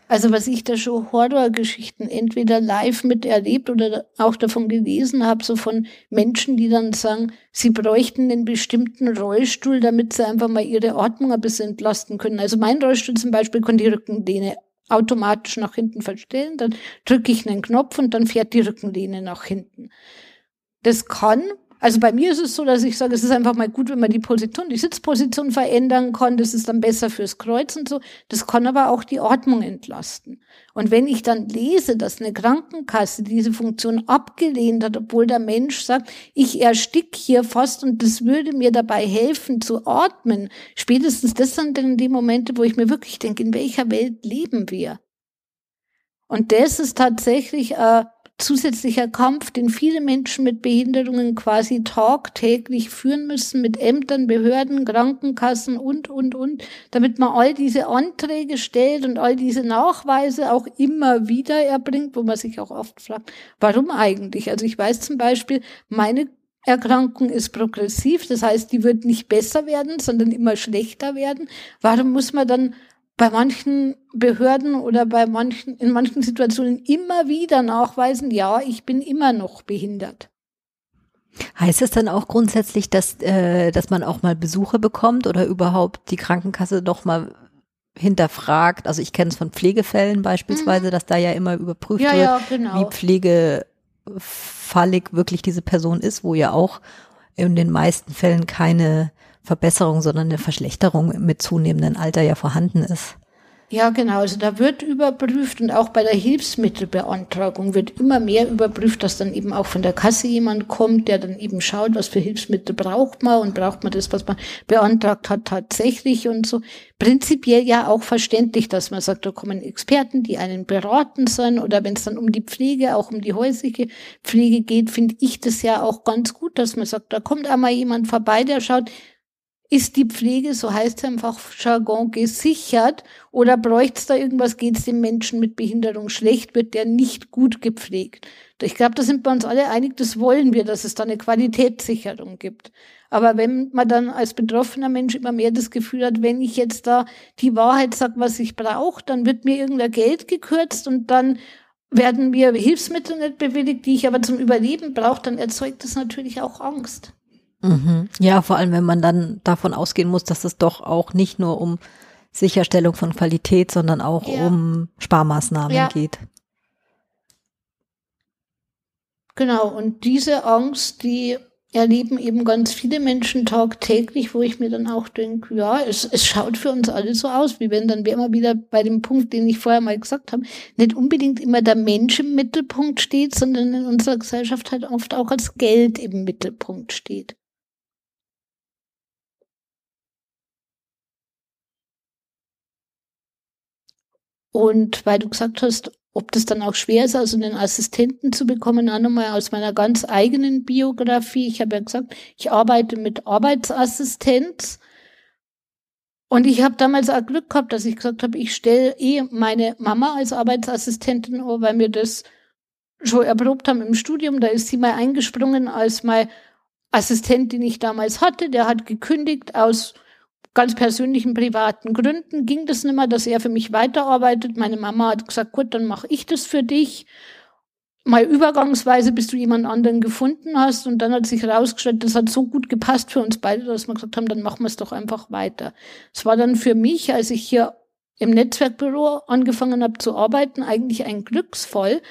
Also was ich da schon Horrorgeschichten entweder live miterlebt oder auch davon gelesen habe, so von Menschen, die dann sagen, sie bräuchten einen bestimmten Rollstuhl, damit sie einfach mal ihre Atmung ein bisschen entlasten können. Also mein Rollstuhl zum Beispiel kann die Rückenlehne automatisch nach hinten verstellen, dann drücke ich einen Knopf und dann fährt die Rückenlehne nach hinten. Das kann also bei mir ist es so, dass ich sage, es ist einfach mal gut, wenn man die Position, die Sitzposition verändern kann. Das ist dann besser fürs Kreuz und so. Das kann aber auch die Atmung entlasten. Und wenn ich dann lese, dass eine Krankenkasse diese Funktion abgelehnt hat, obwohl der Mensch sagt, ich erstick hier fast und das würde mir dabei helfen zu atmen, spätestens das sind dann die Momente, wo ich mir wirklich denke, in welcher Welt leben wir? Und das ist tatsächlich äh, zusätzlicher Kampf, den viele Menschen mit Behinderungen quasi tagtäglich führen müssen mit Ämtern, Behörden, Krankenkassen und, und, und, damit man all diese Anträge stellt und all diese Nachweise auch immer wieder erbringt, wo man sich auch oft fragt, warum eigentlich? Also ich weiß zum Beispiel, meine Erkrankung ist progressiv, das heißt, die wird nicht besser werden, sondern immer schlechter werden. Warum muss man dann bei manchen Behörden oder bei manchen, in manchen Situationen immer wieder nachweisen, ja, ich bin immer noch behindert. Heißt es dann auch grundsätzlich, dass, äh, dass man auch mal Besuche bekommt oder überhaupt die Krankenkasse doch mal hinterfragt? Also ich kenne es von Pflegefällen beispielsweise, mhm. dass da ja immer überprüft ja, wird, ja, genau. wie pflegefallig wirklich diese Person ist, wo ja auch in den meisten Fällen keine Verbesserung, sondern eine Verschlechterung mit zunehmendem Alter ja vorhanden ist. Ja, genau. Also da wird überprüft und auch bei der Hilfsmittelbeantragung wird immer mehr überprüft, dass dann eben auch von der Kasse jemand kommt, der dann eben schaut, was für Hilfsmittel braucht man und braucht man das, was man beantragt hat, tatsächlich und so. Prinzipiell ja auch verständlich, dass man sagt, da kommen Experten, die einen beraten sollen oder wenn es dann um die Pflege, auch um die häusliche Pflege geht, finde ich das ja auch ganz gut, dass man sagt, da kommt einmal jemand vorbei, der schaut, ist die Pflege, so heißt es einfach Jargon, gesichert oder bräuchte es da irgendwas, geht es dem Menschen mit Behinderung schlecht, wird der nicht gut gepflegt? Ich glaube, da sind wir uns alle einig, das wollen wir, dass es da eine Qualitätssicherung gibt. Aber wenn man dann als betroffener Mensch immer mehr das Gefühl hat, wenn ich jetzt da die Wahrheit sage, was ich brauche, dann wird mir irgendein Geld gekürzt und dann werden mir Hilfsmittel nicht bewilligt, die ich aber zum Überleben brauche, dann erzeugt das natürlich auch Angst. Mhm. Ja, vor allem, wenn man dann davon ausgehen muss, dass es doch auch nicht nur um Sicherstellung von Qualität, sondern auch ja. um Sparmaßnahmen ja. geht. Genau, und diese Angst, die erleben eben ganz viele Menschen tagtäglich, wo ich mir dann auch denke, ja, es, es schaut für uns alle so aus, wie wenn dann wir wieder bei dem Punkt, den ich vorher mal gesagt habe, nicht unbedingt immer der Mensch im Mittelpunkt steht, sondern in unserer Gesellschaft halt oft auch als Geld im Mittelpunkt steht. Und weil du gesagt hast, ob das dann auch schwer ist, also einen Assistenten zu bekommen, auch nochmal aus meiner ganz eigenen Biografie. Ich habe ja gesagt, ich arbeite mit Arbeitsassistenz. Und ich habe damals auch Glück gehabt, dass ich gesagt habe, ich stelle eh meine Mama als Arbeitsassistentin vor, weil wir das schon erprobt haben im Studium. Da ist sie mal eingesprungen als mein Assistent, den ich damals hatte. Der hat gekündigt aus ganz persönlichen privaten Gründen ging das nicht mehr, dass er für mich weiterarbeitet. Meine Mama hat gesagt, gut, dann mache ich das für dich. Mal übergangsweise, bis du jemand anderen gefunden hast. Und dann hat sich herausgestellt, das hat so gut gepasst für uns beide, dass wir gesagt haben, dann machen wir es doch einfach weiter. Es war dann für mich, als ich hier im Netzwerkbüro angefangen habe zu arbeiten, eigentlich ein Glücksfall,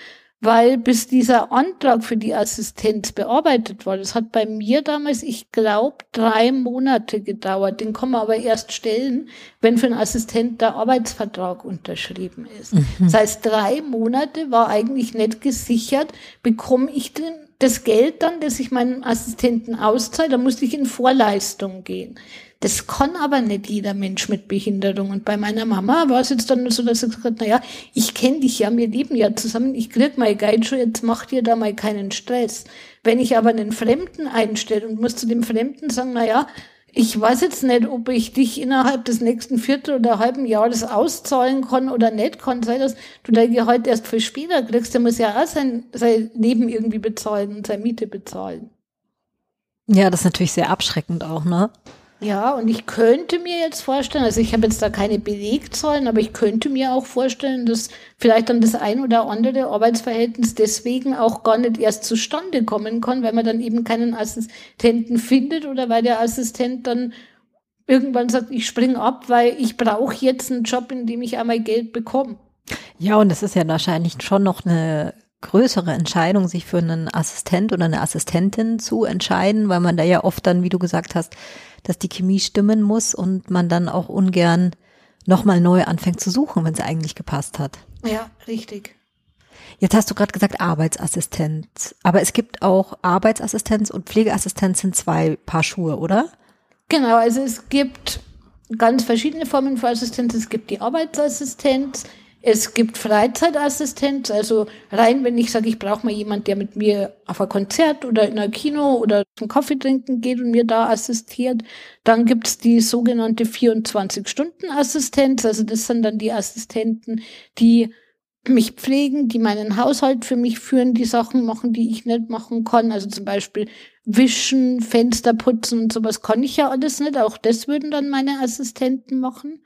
weil bis dieser Antrag für die Assistenz bearbeitet war, das hat bei mir damals, ich glaube, drei Monate gedauert. Den kann man aber erst stellen, wenn für einen Assistent der Arbeitsvertrag unterschrieben ist. Mhm. Das heißt, drei Monate war eigentlich nicht gesichert, bekomme ich denn das Geld dann, das ich meinem Assistenten auszahle, da musste ich in Vorleistung gehen. Das kann aber nicht jeder Mensch mit Behinderung. Und bei meiner Mama war es jetzt dann so, dass sie gesagt hat, naja, ich kenne dich ja, wir leben ja zusammen, ich krieg mal Geld schon, jetzt mach dir da mal keinen Stress. Wenn ich aber einen Fremden einstelle und muss zu dem Fremden sagen, naja, ich weiß jetzt nicht, ob ich dich innerhalb des nächsten Viertel oder halben Jahres auszahlen kann oder nicht kann. Sei das, du dein Gehalt erst viel später kriegst, der muss ja auch sein, sein Leben irgendwie bezahlen und seine Miete bezahlen. Ja, das ist natürlich sehr abschreckend auch, ne? Ja, und ich könnte mir jetzt vorstellen, also ich habe jetzt da keine Belegzahlen, aber ich könnte mir auch vorstellen, dass vielleicht dann das ein oder andere Arbeitsverhältnis deswegen auch gar nicht erst zustande kommen kann, weil man dann eben keinen Assistenten findet oder weil der Assistent dann irgendwann sagt, ich spring ab, weil ich brauche jetzt einen Job, in dem ich einmal Geld bekomme. Ja, und das ist ja wahrscheinlich schon noch eine größere Entscheidung, sich für einen Assistent oder eine Assistentin zu entscheiden, weil man da ja oft dann, wie du gesagt hast, dass die Chemie stimmen muss und man dann auch ungern nochmal neu anfängt zu suchen, wenn es eigentlich gepasst hat. Ja, richtig. Jetzt hast du gerade gesagt Arbeitsassistent, aber es gibt auch Arbeitsassistenz und Pflegeassistenz sind zwei Paar Schuhe, oder? Genau, also es gibt ganz verschiedene Formen für Assistenz. Es gibt die Arbeitsassistenz, es gibt Freizeitassistenz, also rein, wenn ich sage, ich brauche mal jemand, der mit mir auf ein Konzert oder in ein Kino oder zum Kaffee trinken geht und mir da assistiert. Dann gibt's die sogenannte 24-Stunden-Assistenz, also das sind dann die Assistenten, die mich pflegen, die meinen Haushalt für mich führen, die Sachen machen, die ich nicht machen kann. Also zum Beispiel wischen, Fenster putzen und sowas kann ich ja alles nicht. Auch das würden dann meine Assistenten machen.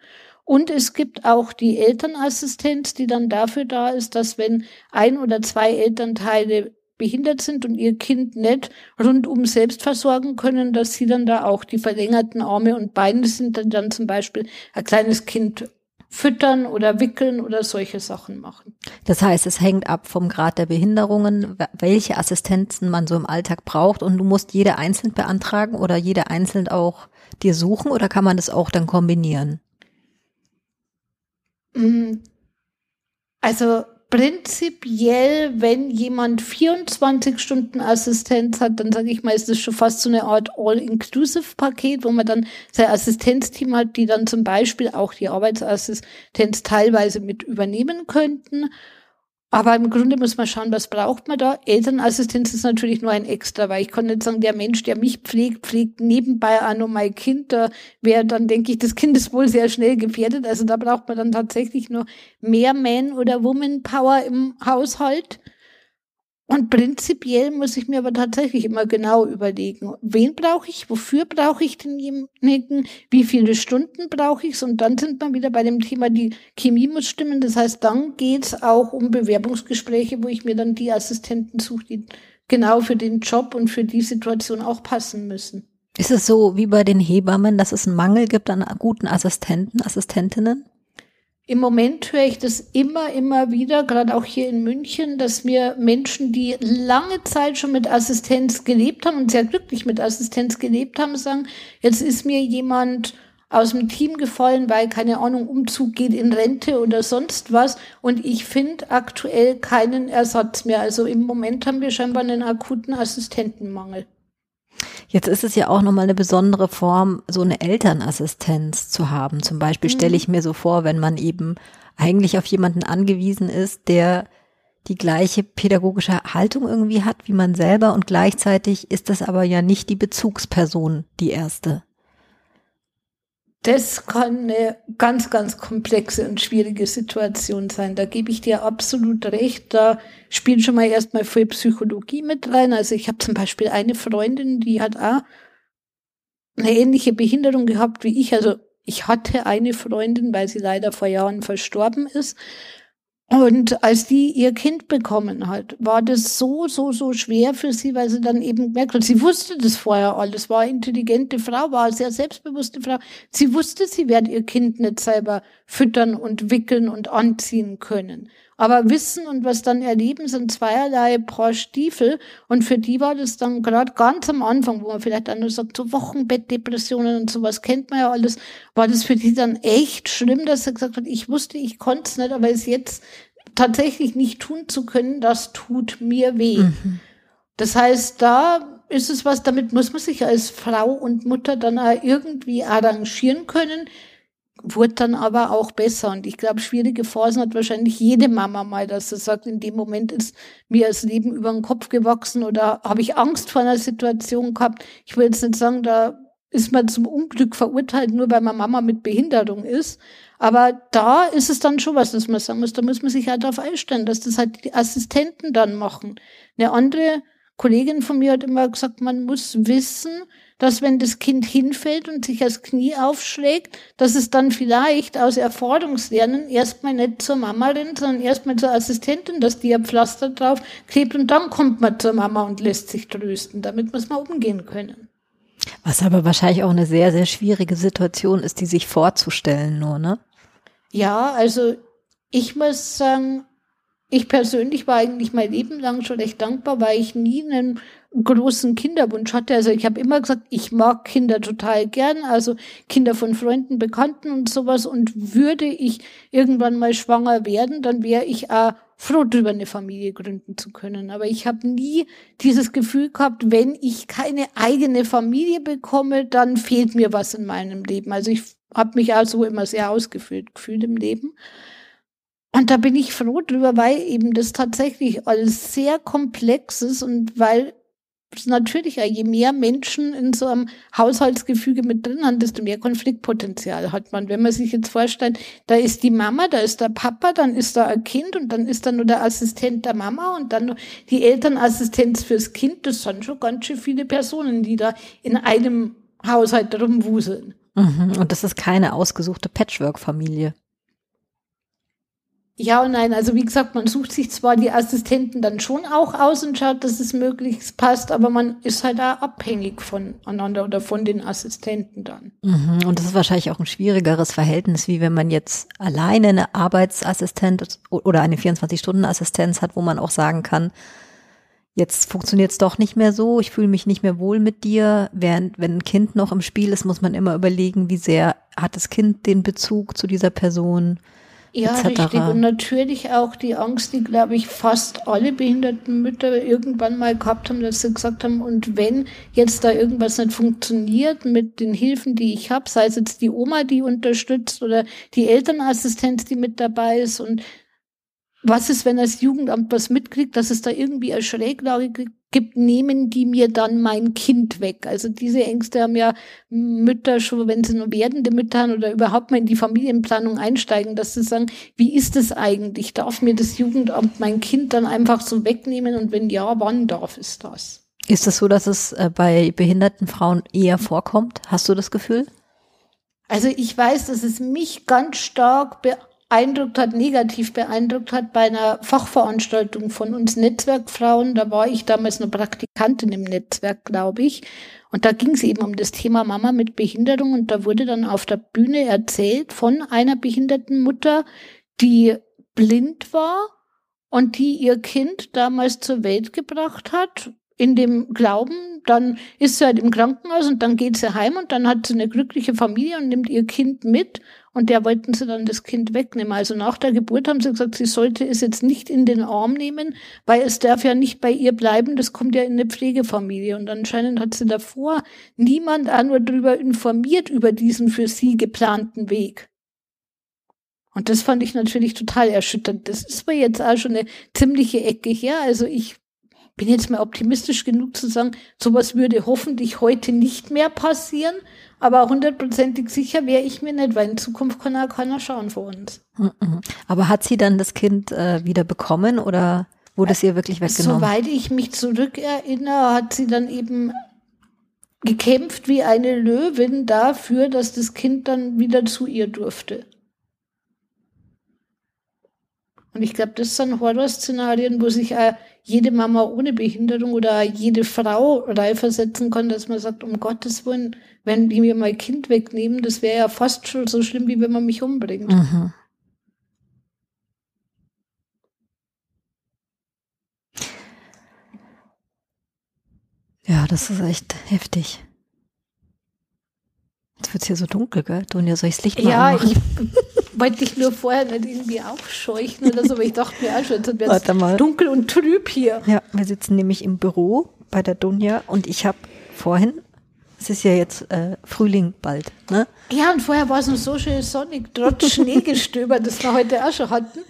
Und es gibt auch die Elternassistenz, die dann dafür da ist, dass wenn ein oder zwei Elternteile behindert sind und ihr Kind nicht rundum selbst versorgen können, dass sie dann da auch die verlängerten Arme und Beine sind, dann, dann zum Beispiel ein kleines Kind füttern oder wickeln oder solche Sachen machen. Das heißt, es hängt ab vom Grad der Behinderungen, welche Assistenzen man so im Alltag braucht und du musst jede einzeln beantragen oder jede einzeln auch dir suchen oder kann man das auch dann kombinieren? Mm, also prinzipiell, wenn jemand 24 Stunden Assistenz hat, dann sage ich mal, ist das schon fast so eine Art All-Inclusive-Paket, wo man dann sein Assistenzteam hat, die dann zum Beispiel auch die Arbeitsassistenz teilweise mit übernehmen könnten. Aber im Grunde muss man schauen, was braucht man da. Elternassistenz ist natürlich nur ein Extra, weil ich kann nicht sagen, der Mensch, der mich pflegt, pflegt nebenbei auch noch mein Kind. Da wäre dann, denke ich, das Kind ist wohl sehr schnell gefährdet. Also da braucht man dann tatsächlich nur mehr Man- oder Woman-Power im Haushalt. Und prinzipiell muss ich mir aber tatsächlich immer genau überlegen, wen brauche ich, wofür brauche ich denjenigen, wie viele Stunden brauche ich Und dann sind wir wieder bei dem Thema, die Chemie muss stimmen. Das heißt, dann geht's auch um Bewerbungsgespräche, wo ich mir dann die Assistenten suche, die genau für den Job und für die Situation auch passen müssen. Ist es so wie bei den Hebammen, dass es einen Mangel gibt an guten Assistenten, Assistentinnen? Im Moment höre ich das immer, immer wieder, gerade auch hier in München, dass mir Menschen, die lange Zeit schon mit Assistenz gelebt haben und sehr glücklich mit Assistenz gelebt haben, sagen, jetzt ist mir jemand aus dem Team gefallen, weil keine Ahnung, Umzug geht in Rente oder sonst was. Und ich finde aktuell keinen Ersatz mehr. Also im Moment haben wir scheinbar einen akuten Assistentenmangel. Jetzt ist es ja auch nochmal eine besondere Form, so eine Elternassistenz zu haben. Zum Beispiel mhm. stelle ich mir so vor, wenn man eben eigentlich auf jemanden angewiesen ist, der die gleiche pädagogische Haltung irgendwie hat wie man selber und gleichzeitig ist das aber ja nicht die Bezugsperson, die erste. Das kann eine ganz, ganz komplexe und schwierige Situation sein. Da gebe ich dir absolut recht. Da spielt schon mal erstmal viel Psychologie mit rein. Also ich habe zum Beispiel eine Freundin, die hat auch eine ähnliche Behinderung gehabt wie ich. Also ich hatte eine Freundin, weil sie leider vor Jahren verstorben ist. Und als die ihr Kind bekommen hat, war das so, so, so schwer für sie, weil sie dann eben gemerkt hat, sie wusste das vorher alles, war intelligente Frau, war sehr selbstbewusste Frau. Sie wusste, sie wird ihr Kind nicht selber füttern und wickeln und anziehen können. Aber Wissen und was dann erleben sind zweierlei Paar Stiefel. Und für die war das dann gerade ganz am Anfang, wo man vielleicht dann nur sagt, so Wochenbettdepressionen und sowas kennt man ja alles, war das für die dann echt schlimm, dass sie gesagt hat, ich wusste, ich konnte es nicht, aber es jetzt tatsächlich nicht tun zu können, das tut mir weh. Mhm. Das heißt, da ist es was, damit muss man sich als Frau und Mutter dann auch irgendwie arrangieren können wurde dann aber auch besser. Und ich glaube, schwierige Phasen hat wahrscheinlich jede Mama mal, dass sie sagt, in dem Moment ist mir das Leben über den Kopf gewachsen oder habe ich Angst vor einer Situation gehabt. Ich will jetzt nicht sagen, da ist man zum Unglück verurteilt, nur weil man Mama mit Behinderung ist. Aber da ist es dann schon was, dass man sagen muss, da muss man sich halt darauf einstellen, dass das halt die Assistenten dann machen. Eine andere Kollegin von mir hat immer gesagt, man muss wissen, dass wenn das Kind hinfällt und sich das Knie aufschlägt, dass es dann vielleicht aus Erfahrungslernen erstmal nicht zur Mama rennt, sondern erstmal zur Assistentin, dass die ein Pflaster drauf klebt und dann kommt man zur Mama und lässt sich trösten. Damit muss man umgehen können. Was aber wahrscheinlich auch eine sehr, sehr schwierige Situation ist, die sich vorzustellen nur, ne? Ja, also ich muss sagen, ich persönlich war eigentlich mein Leben lang schon recht dankbar, weil ich nie einen großen Kinderwunsch hatte. Also ich habe immer gesagt, ich mag Kinder total gern, also Kinder von Freunden, Bekannten und sowas. Und würde ich irgendwann mal schwanger werden, dann wäre ich auch froh darüber, eine Familie gründen zu können. Aber ich habe nie dieses Gefühl gehabt, wenn ich keine eigene Familie bekomme, dann fehlt mir was in meinem Leben. Also ich habe mich also immer sehr ausgefüllt gefühlt im Leben. Und da bin ich froh drüber, weil eben das tatsächlich alles sehr komplex ist und weil natürlich, je mehr Menschen in so einem Haushaltsgefüge mit drin haben, desto mehr Konfliktpotenzial hat man. Wenn man sich jetzt vorstellt, da ist die Mama, da ist der Papa, dann ist da ein Kind und dann ist da nur der Assistent der Mama und dann die Elternassistenz fürs Kind. Das sind schon ganz schön viele Personen, die da in einem Haushalt rumwuseln. Mhm. Und das ist keine ausgesuchte Patchwork-Familie. Ja und nein. Also wie gesagt, man sucht sich zwar die Assistenten dann schon auch aus und schaut, dass es möglichst passt, aber man ist halt da abhängig voneinander oder von den Assistenten dann. Mhm. Und das ist wahrscheinlich auch ein schwierigeres Verhältnis, wie wenn man jetzt alleine eine Arbeitsassistent oder eine 24-Stunden-Assistenz hat, wo man auch sagen kann, jetzt funktioniert es doch nicht mehr so, ich fühle mich nicht mehr wohl mit dir. Während wenn ein Kind noch im Spiel ist, muss man immer überlegen, wie sehr hat das Kind den Bezug zu dieser Person ja, richtig. Und natürlich auch die Angst, die, glaube ich, fast alle behinderten Mütter irgendwann mal gehabt haben, dass sie gesagt haben, und wenn jetzt da irgendwas nicht funktioniert mit den Hilfen, die ich habe, sei es jetzt die Oma, die unterstützt oder die Elternassistenz, die mit dabei ist und was ist, wenn das Jugendamt was mitkriegt, dass es da irgendwie eine Schräglage gibt, nehmen die mir dann mein Kind weg. Also diese Ängste haben ja Mütter schon, wenn sie nur werdende Mütter haben oder überhaupt mal in die Familienplanung einsteigen, dass sie sagen, wie ist es eigentlich? Darf mir das Jugendamt mein Kind dann einfach so wegnehmen? Und wenn ja, wann darf es das? Ist es das so, dass es äh, bei behinderten Frauen eher vorkommt? Hast du das Gefühl? Also ich weiß, dass es mich ganz stark beeindruckt hat, negativ beeindruckt hat bei einer Fachveranstaltung von uns Netzwerkfrauen. Da war ich damals eine Praktikantin im Netzwerk, glaube ich. Und da ging es eben um das Thema Mama mit Behinderung. Und da wurde dann auf der Bühne erzählt von einer behinderten Mutter, die blind war und die ihr Kind damals zur Welt gebracht hat in dem Glauben, dann ist sie halt im Krankenhaus und dann geht sie heim und dann hat sie eine glückliche Familie und nimmt ihr Kind mit und der wollten sie dann das Kind wegnehmen. Also nach der Geburt haben sie gesagt, sie sollte es jetzt nicht in den Arm nehmen, weil es darf ja nicht bei ihr bleiben, das kommt ja in eine Pflegefamilie. Und anscheinend hat sie davor niemand auch nur darüber informiert, über diesen für sie geplanten Weg. Und das fand ich natürlich total erschütternd. Das ist mir jetzt auch schon eine ziemliche Ecke her. Also ich bin jetzt mal optimistisch genug zu sagen, sowas würde hoffentlich heute nicht mehr passieren. Aber hundertprozentig sicher wäre ich mir nicht, weil in Zukunft kann auch keiner schauen vor uns. Mhm. Aber hat sie dann das Kind äh, wieder bekommen oder wurde es ihr wirklich weggenommen? Soweit ich mich zurückerinnere, hat sie dann eben gekämpft wie eine Löwin dafür, dass das Kind dann wieder zu ihr durfte. Und ich glaube, das sind Horrorszenarien, wo sich auch jede Mama ohne Behinderung oder jede Frau reinversetzen kann, dass man sagt, um Gottes Willen, wenn die mir mein Kind wegnehmen, das wäre ja fast schon so schlimm, wie wenn man mich umbringt. Mhm. Ja, das ist echt heftig. Jetzt wird es hier so dunkel, gell? Donja, soll ich das Licht mal Ja, ich wollte dich nur vorher nicht irgendwie aufscheuchen oder so, aber ich dachte mir auch schon, jetzt wird es dunkel und trüb hier. Ja, wir sitzen nämlich im Büro bei der Donja und ich habe vorhin, es ist ja jetzt äh, Frühling bald, ne? Ja, und vorher war es noch so schön sonnig, trotz Schneegestöber, das wir heute auch schon hatten.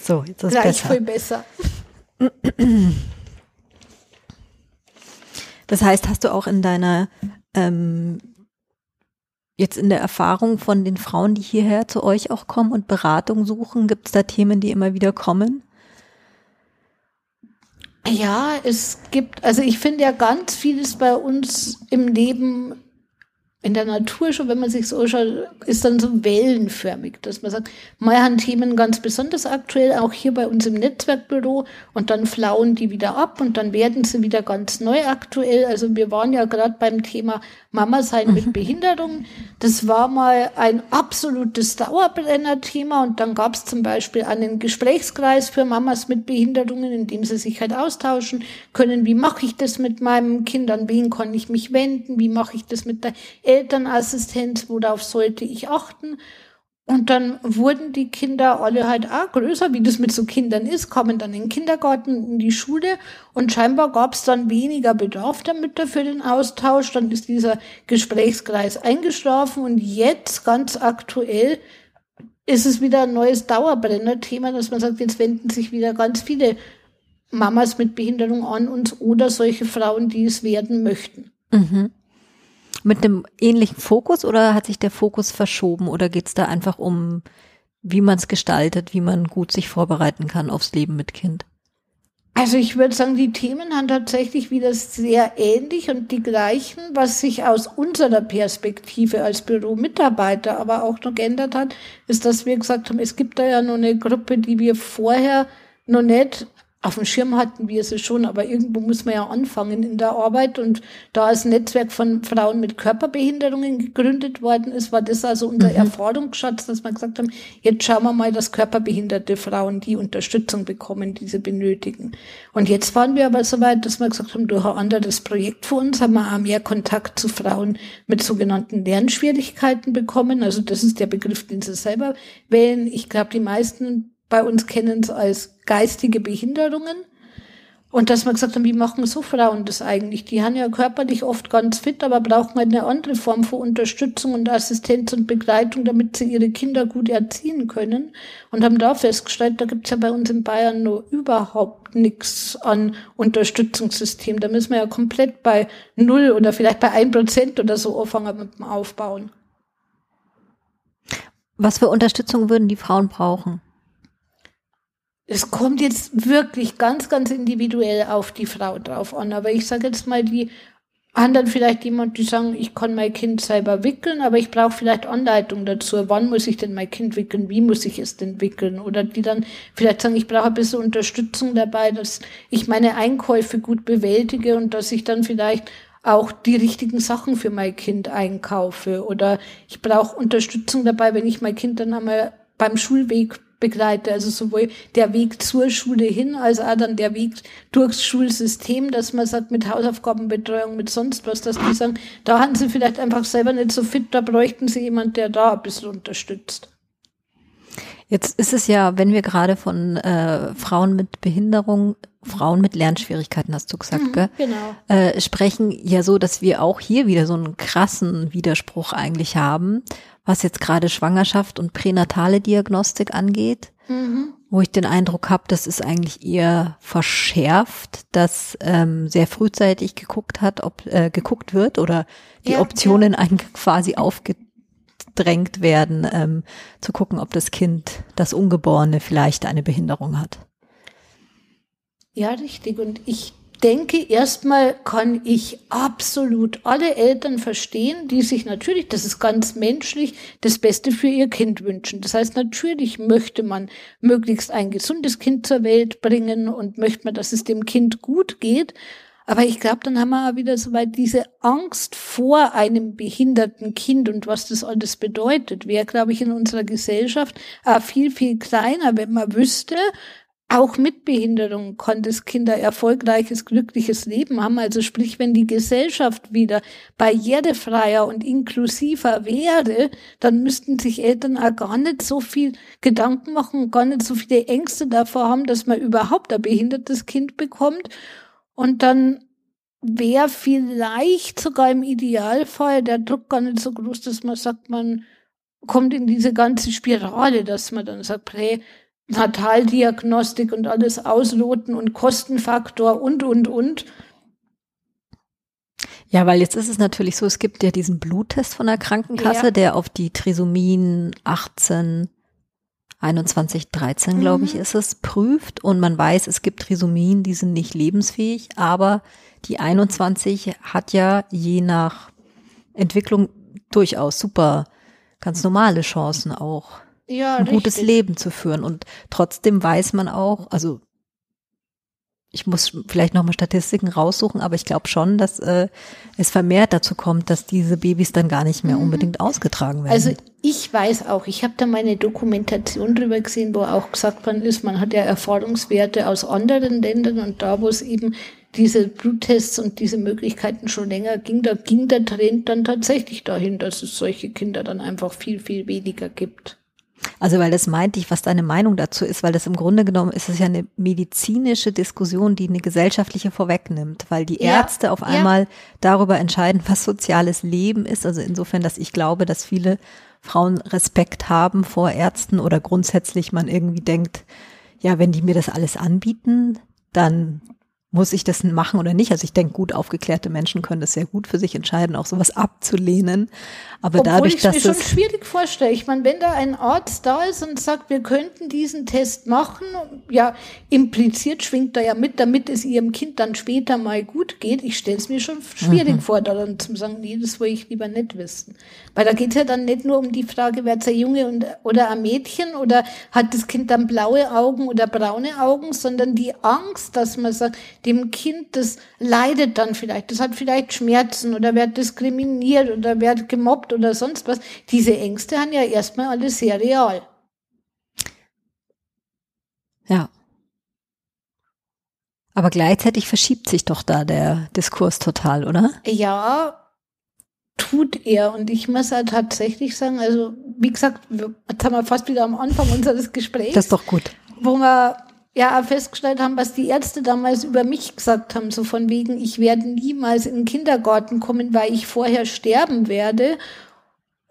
So, jetzt ist es Gleich besser. viel besser. Das heißt, hast du auch in deiner ähm, Jetzt in der Erfahrung von den Frauen, die hierher zu euch auch kommen und Beratung suchen, gibt es da Themen, die immer wieder kommen? Ja, es gibt, also ich finde ja ganz vieles bei uns im Leben in der Natur schon, wenn man sich so schaut, ist dann so wellenförmig, dass man sagt, mal haben Themen ganz besonders aktuell, auch hier bei uns im Netzwerkbüro, und dann flauen die wieder ab und dann werden sie wieder ganz neu aktuell. Also wir waren ja gerade beim Thema Mama sein mit mhm. Behinderung. Das war mal ein absolutes Dauerbrenner-Thema und dann gab es zum Beispiel einen Gesprächskreis für Mamas mit Behinderungen, in dem sie sich halt austauschen können. Wie mache ich das mit meinem Kind? An wen kann ich mich wenden? Wie mache ich das mit der Elternassistenz, worauf sollte ich achten? Und dann wurden die Kinder alle halt auch größer, wie das mit so Kindern ist, kommen dann in den Kindergarten, in die Schule und scheinbar gab es dann weniger Bedarf damit dafür den Austausch. Dann ist dieser Gesprächskreis eingeschlafen und jetzt ganz aktuell ist es wieder ein neues Dauerbrenner-Thema, dass man sagt, jetzt wenden sich wieder ganz viele Mamas mit Behinderung an uns oder solche Frauen, die es werden möchten. Mhm. Mit einem ähnlichen Fokus oder hat sich der Fokus verschoben oder geht es da einfach um, wie man es gestaltet, wie man gut sich vorbereiten kann aufs Leben mit Kind? Also ich würde sagen, die Themen haben tatsächlich wieder sehr ähnlich und die gleichen, was sich aus unserer Perspektive als Büromitarbeiter aber auch noch geändert hat, ist, dass wir gesagt haben, es gibt da ja noch eine Gruppe, die wir vorher noch nicht auf dem Schirm hatten wir sie schon, aber irgendwo muss man ja anfangen in der Arbeit. Und da als Netzwerk von Frauen mit Körperbehinderungen gegründet worden ist, war das also unser mhm. Erfahrungsschatz, dass wir gesagt haben, jetzt schauen wir mal, dass körperbehinderte Frauen die Unterstützung bekommen, die sie benötigen. Und jetzt waren wir aber so weit, dass wir gesagt haben, durch ein anderes Projekt für uns haben wir auch mehr Kontakt zu Frauen mit sogenannten Lernschwierigkeiten bekommen. Also das ist der Begriff, den sie selber wählen. Ich glaube, die meisten bei uns kennen es als geistige Behinderungen. Und dass wir gesagt haben, wie machen so Frauen das eigentlich? Die haben ja körperlich oft ganz fit, aber brauchen halt eine andere Form von Unterstützung und Assistenz und Begleitung, damit sie ihre Kinder gut erziehen können. Und haben da festgestellt, da gibt's ja bei uns in Bayern nur überhaupt nichts an Unterstützungssystem. Da müssen wir ja komplett bei null oder vielleicht bei ein Prozent oder so anfangen mit dem Aufbauen. Was für Unterstützung würden die Frauen brauchen? Es kommt jetzt wirklich ganz, ganz individuell auf die Frau drauf an. Aber ich sage jetzt mal, die anderen vielleicht jemand, die sagen, ich kann mein Kind selber wickeln, aber ich brauche vielleicht Anleitung dazu. Wann muss ich denn mein Kind wickeln? Wie muss ich es denn wickeln? Oder die dann vielleicht sagen, ich brauche ein bisschen Unterstützung dabei, dass ich meine Einkäufe gut bewältige und dass ich dann vielleicht auch die richtigen Sachen für mein Kind einkaufe. Oder ich brauche Unterstützung dabei, wenn ich mein Kind dann einmal beim Schulweg begleite. Also sowohl der Weg zur Schule hin, als auch dann der Weg durchs Schulsystem, dass man sagt, mit Hausaufgabenbetreuung, mit sonst was, dass die sagen, da haben sie vielleicht einfach selber nicht so fit, da bräuchten sie jemand, der da ein bisschen unterstützt. Jetzt ist es ja, wenn wir gerade von äh, Frauen mit Behinderung, Frauen mit Lernschwierigkeiten, hast du gesagt, mhm, gell? Genau. Äh, sprechen ja so, dass wir auch hier wieder so einen krassen Widerspruch eigentlich haben, was jetzt gerade Schwangerschaft und pränatale Diagnostik angeht, mhm. wo ich den Eindruck habe, das ist eigentlich eher verschärft, dass ähm, sehr frühzeitig geguckt hat, ob äh, geguckt wird oder die ja, Optionen ja. eigentlich quasi aufgedrängt werden, ähm, zu gucken, ob das Kind, das Ungeborene, vielleicht eine Behinderung hat. Ja, richtig. Und ich denke, erstmal kann ich absolut alle Eltern verstehen, die sich natürlich, das ist ganz menschlich, das Beste für ihr Kind wünschen. Das heißt, natürlich möchte man möglichst ein gesundes Kind zur Welt bringen und möchte man, dass es dem Kind gut geht. Aber ich glaube, dann haben wir auch wieder so weit diese Angst vor einem behinderten Kind und was das alles bedeutet, wäre, glaube ich, in unserer Gesellschaft auch viel, viel kleiner, wenn man wüsste, auch mit Behinderung kann das Kinder erfolgreiches, glückliches Leben haben. Also sprich, wenn die Gesellschaft wieder barrierefreier und inklusiver wäre, dann müssten sich Eltern auch gar nicht so viel Gedanken machen, gar nicht so viele Ängste davor haben, dass man überhaupt ein behindertes Kind bekommt. Und dann wäre vielleicht sogar im Idealfall der Druck gar nicht so groß, dass man sagt, man kommt in diese ganze Spirale, dass man dann sagt, hey, Nataldiagnostik und alles ausloten und Kostenfaktor und, und, und. Ja, weil jetzt ist es natürlich so, es gibt ja diesen Bluttest von der Krankenkasse, ja. der auf die Trisomien 18, 21, 13, glaube mhm. ich, ist es, prüft und man weiß, es gibt Trisomien, die sind nicht lebensfähig, aber die 21 hat ja je nach Entwicklung durchaus super, ganz normale Chancen auch ja, ein gutes Leben zu führen. Und trotzdem weiß man auch, also ich muss vielleicht nochmal Statistiken raussuchen, aber ich glaube schon, dass äh, es vermehrt dazu kommt, dass diese Babys dann gar nicht mehr mhm. unbedingt ausgetragen werden. Also ich weiß auch, ich habe da meine Dokumentation drüber gesehen, wo auch gesagt worden ist, man hat ja Erfahrungswerte aus anderen Ländern und da, wo es eben diese Bluttests und diese Möglichkeiten schon länger ging, da ging der Trend dann tatsächlich dahin, dass es solche Kinder dann einfach viel, viel weniger gibt. Also weil das meinte ich, was deine Meinung dazu ist, weil das im Grunde genommen ist es ja eine medizinische Diskussion, die eine gesellschaftliche vorwegnimmt, weil die Ärzte ja, auf einmal ja. darüber entscheiden, was soziales Leben ist. Also insofern, dass ich glaube, dass viele Frauen Respekt haben vor Ärzten oder grundsätzlich man irgendwie denkt, ja, wenn die mir das alles anbieten, dann muss ich das machen oder nicht? Also ich denke, gut aufgeklärte Menschen können das sehr gut für sich entscheiden, auch sowas abzulehnen. Aber Obwohl dadurch, dass ich mir schon schwierig vorstelle. Ich meine, wenn da ein Arzt da ist und sagt, wir könnten diesen Test machen, ja, impliziert schwingt da ja mit, damit es ihrem Kind dann später mal gut geht. Ich stelle es mir schon schwierig mhm. vor, da dann zu sagen, nee, das will ich lieber nicht wissen. Weil da geht es ja dann nicht nur um die Frage, wer ein Junge und, oder ein Mädchen oder hat das Kind dann blaue Augen oder braune Augen, sondern die Angst, dass man sagt, dem Kind, das leidet dann vielleicht, das hat vielleicht Schmerzen oder wird diskriminiert oder wird gemobbt oder sonst was. Diese Ängste haben ja erstmal alle sehr real. Ja. Aber gleichzeitig verschiebt sich doch da der Diskurs total, oder? Ja, tut er. Und ich muss ja tatsächlich sagen, also wie gesagt, jetzt haben wir fast wieder am Anfang unseres Gesprächs. Das ist doch gut. Wo wir ja festgestellt haben, was die Ärzte damals über mich gesagt haben, so von wegen, ich werde niemals in den Kindergarten kommen, weil ich vorher sterben werde.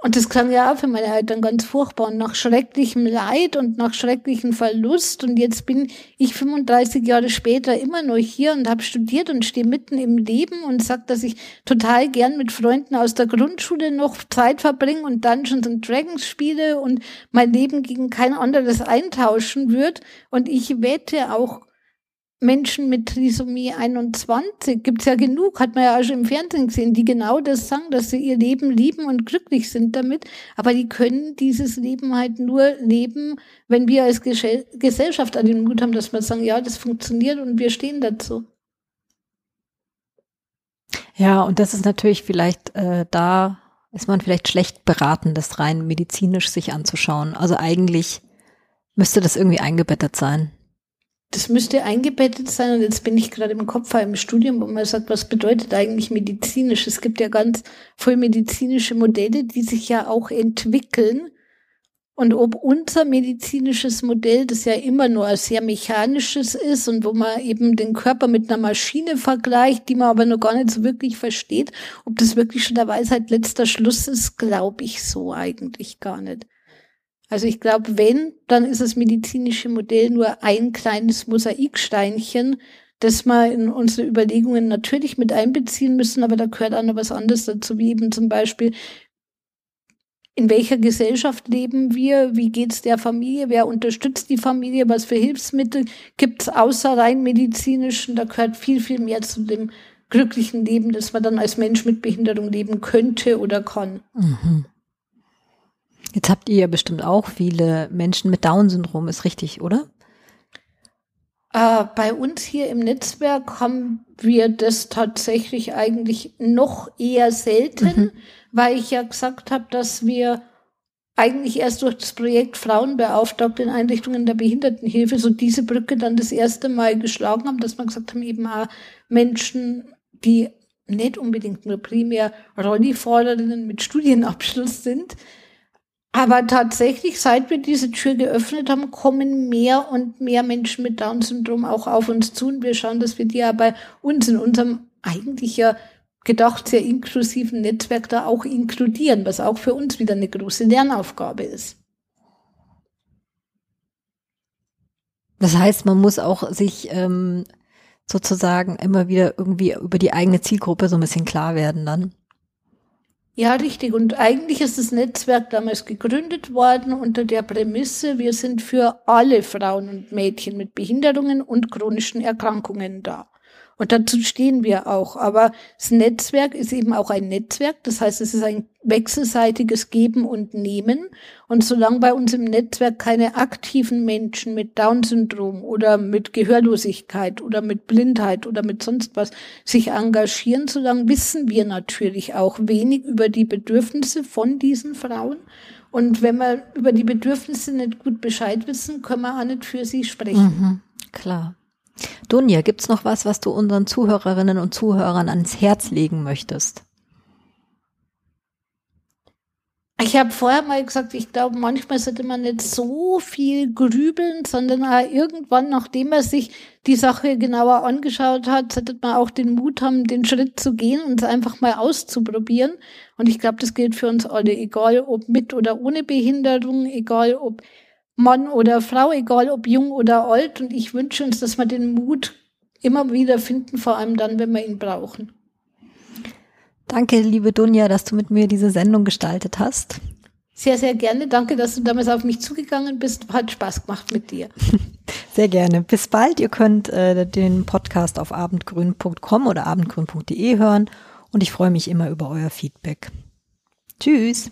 Und das klang ja auch für meine Eltern ganz furchtbar und nach schrecklichem Leid und nach schrecklichem Verlust. Und jetzt bin ich 35 Jahre später immer noch hier und habe studiert und stehe mitten im Leben und sag, dass ich total gern mit Freunden aus der Grundschule noch Zeit verbringe und Dungeons and Dragons spiele und mein Leben gegen kein anderes eintauschen würde. Und ich wette auch, Menschen mit Trisomie 21 gibt's ja genug, hat man ja auch schon im Fernsehen gesehen, die genau das sagen, dass sie ihr Leben lieben und glücklich sind damit, aber die können dieses Leben halt nur leben, wenn wir als Gesellschaft an den Mut haben, dass wir sagen, ja, das funktioniert und wir stehen dazu. Ja, und das ist natürlich vielleicht äh, da ist man vielleicht schlecht beraten, das rein medizinisch sich anzuschauen. Also eigentlich müsste das irgendwie eingebettet sein das müsste eingebettet sein und jetzt bin ich gerade im Kopf im Studium, wo man sagt, was bedeutet eigentlich medizinisch? Es gibt ja ganz voll medizinische Modelle, die sich ja auch entwickeln Und ob unser medizinisches Modell, das ja immer nur ein sehr mechanisches ist und wo man eben den Körper mit einer Maschine vergleicht, die man aber noch gar nicht so wirklich versteht, ob das wirklich schon der Weisheit letzter Schluss ist, glaube ich so eigentlich gar nicht. Also ich glaube, wenn, dann ist das medizinische Modell nur ein kleines Mosaiksteinchen, das wir in unsere Überlegungen natürlich mit einbeziehen müssen, aber da gehört auch noch was anderes dazu, wie eben zum Beispiel, in welcher Gesellschaft leben wir, wie geht's der Familie, wer unterstützt die Familie, was für Hilfsmittel gibt's außer rein medizinischen, da gehört viel, viel mehr zu dem glücklichen Leben, das man dann als Mensch mit Behinderung leben könnte oder kann. Mhm. Jetzt habt ihr ja bestimmt auch viele Menschen mit Down-Syndrom, ist richtig, oder? Äh, bei uns hier im Netzwerk haben wir das tatsächlich eigentlich noch eher selten. Mhm weil ich ja gesagt habe, dass wir eigentlich erst durch das Projekt Frauenbeauftragte in Einrichtungen der Behindertenhilfe so diese Brücke dann das erste Mal geschlagen haben, dass man gesagt haben, eben auch Menschen, die nicht unbedingt nur primär Rollifahrerinnen mit Studienabschluss sind, aber tatsächlich, seit wir diese Tür geöffnet haben, kommen mehr und mehr Menschen mit Down-Syndrom auch auf uns zu und wir schauen, dass wir die ja bei uns in unserem eigentlich ja gedacht sehr inklusiven Netzwerk da auch inkludieren, was auch für uns wieder eine große Lernaufgabe ist. Das heißt, man muss auch sich ähm, sozusagen immer wieder irgendwie über die eigene Zielgruppe so ein bisschen klar werden dann. Ja, richtig. Und eigentlich ist das Netzwerk damals gegründet worden unter der Prämisse, wir sind für alle Frauen und Mädchen mit Behinderungen und chronischen Erkrankungen da. Und dazu stehen wir auch. Aber das Netzwerk ist eben auch ein Netzwerk. Das heißt, es ist ein wechselseitiges Geben und Nehmen. Und solange bei uns im Netzwerk keine aktiven Menschen mit Down-Syndrom oder mit Gehörlosigkeit oder mit Blindheit oder mit sonst was sich engagieren, solange wissen wir natürlich auch wenig über die Bedürfnisse von diesen Frauen. Und wenn wir über die Bedürfnisse nicht gut Bescheid wissen, können wir auch nicht für sie sprechen. Mhm, klar. Dunja, gibt's noch was, was du unseren Zuhörerinnen und Zuhörern ans Herz legen möchtest? Ich habe vorher mal gesagt, ich glaube, manchmal sollte man nicht so viel grübeln, sondern auch irgendwann, nachdem man sich die Sache genauer angeschaut hat, sollte man auch den Mut haben, den Schritt zu gehen und es einfach mal auszuprobieren. Und ich glaube, das gilt für uns alle, egal ob mit oder ohne Behinderung, egal ob Mann oder Frau, egal ob jung oder alt. Und ich wünsche uns, dass wir den Mut immer wieder finden, vor allem dann, wenn wir ihn brauchen. Danke, liebe Dunja, dass du mit mir diese Sendung gestaltet hast. Sehr, sehr gerne. Danke, dass du damals auf mich zugegangen bist. Hat Spaß gemacht mit dir. [laughs] Sehr gerne. Bis bald. Ihr könnt äh, den Podcast auf abendgrün.com oder abendgrün.de hören und ich freue mich immer über euer Feedback. Tschüss.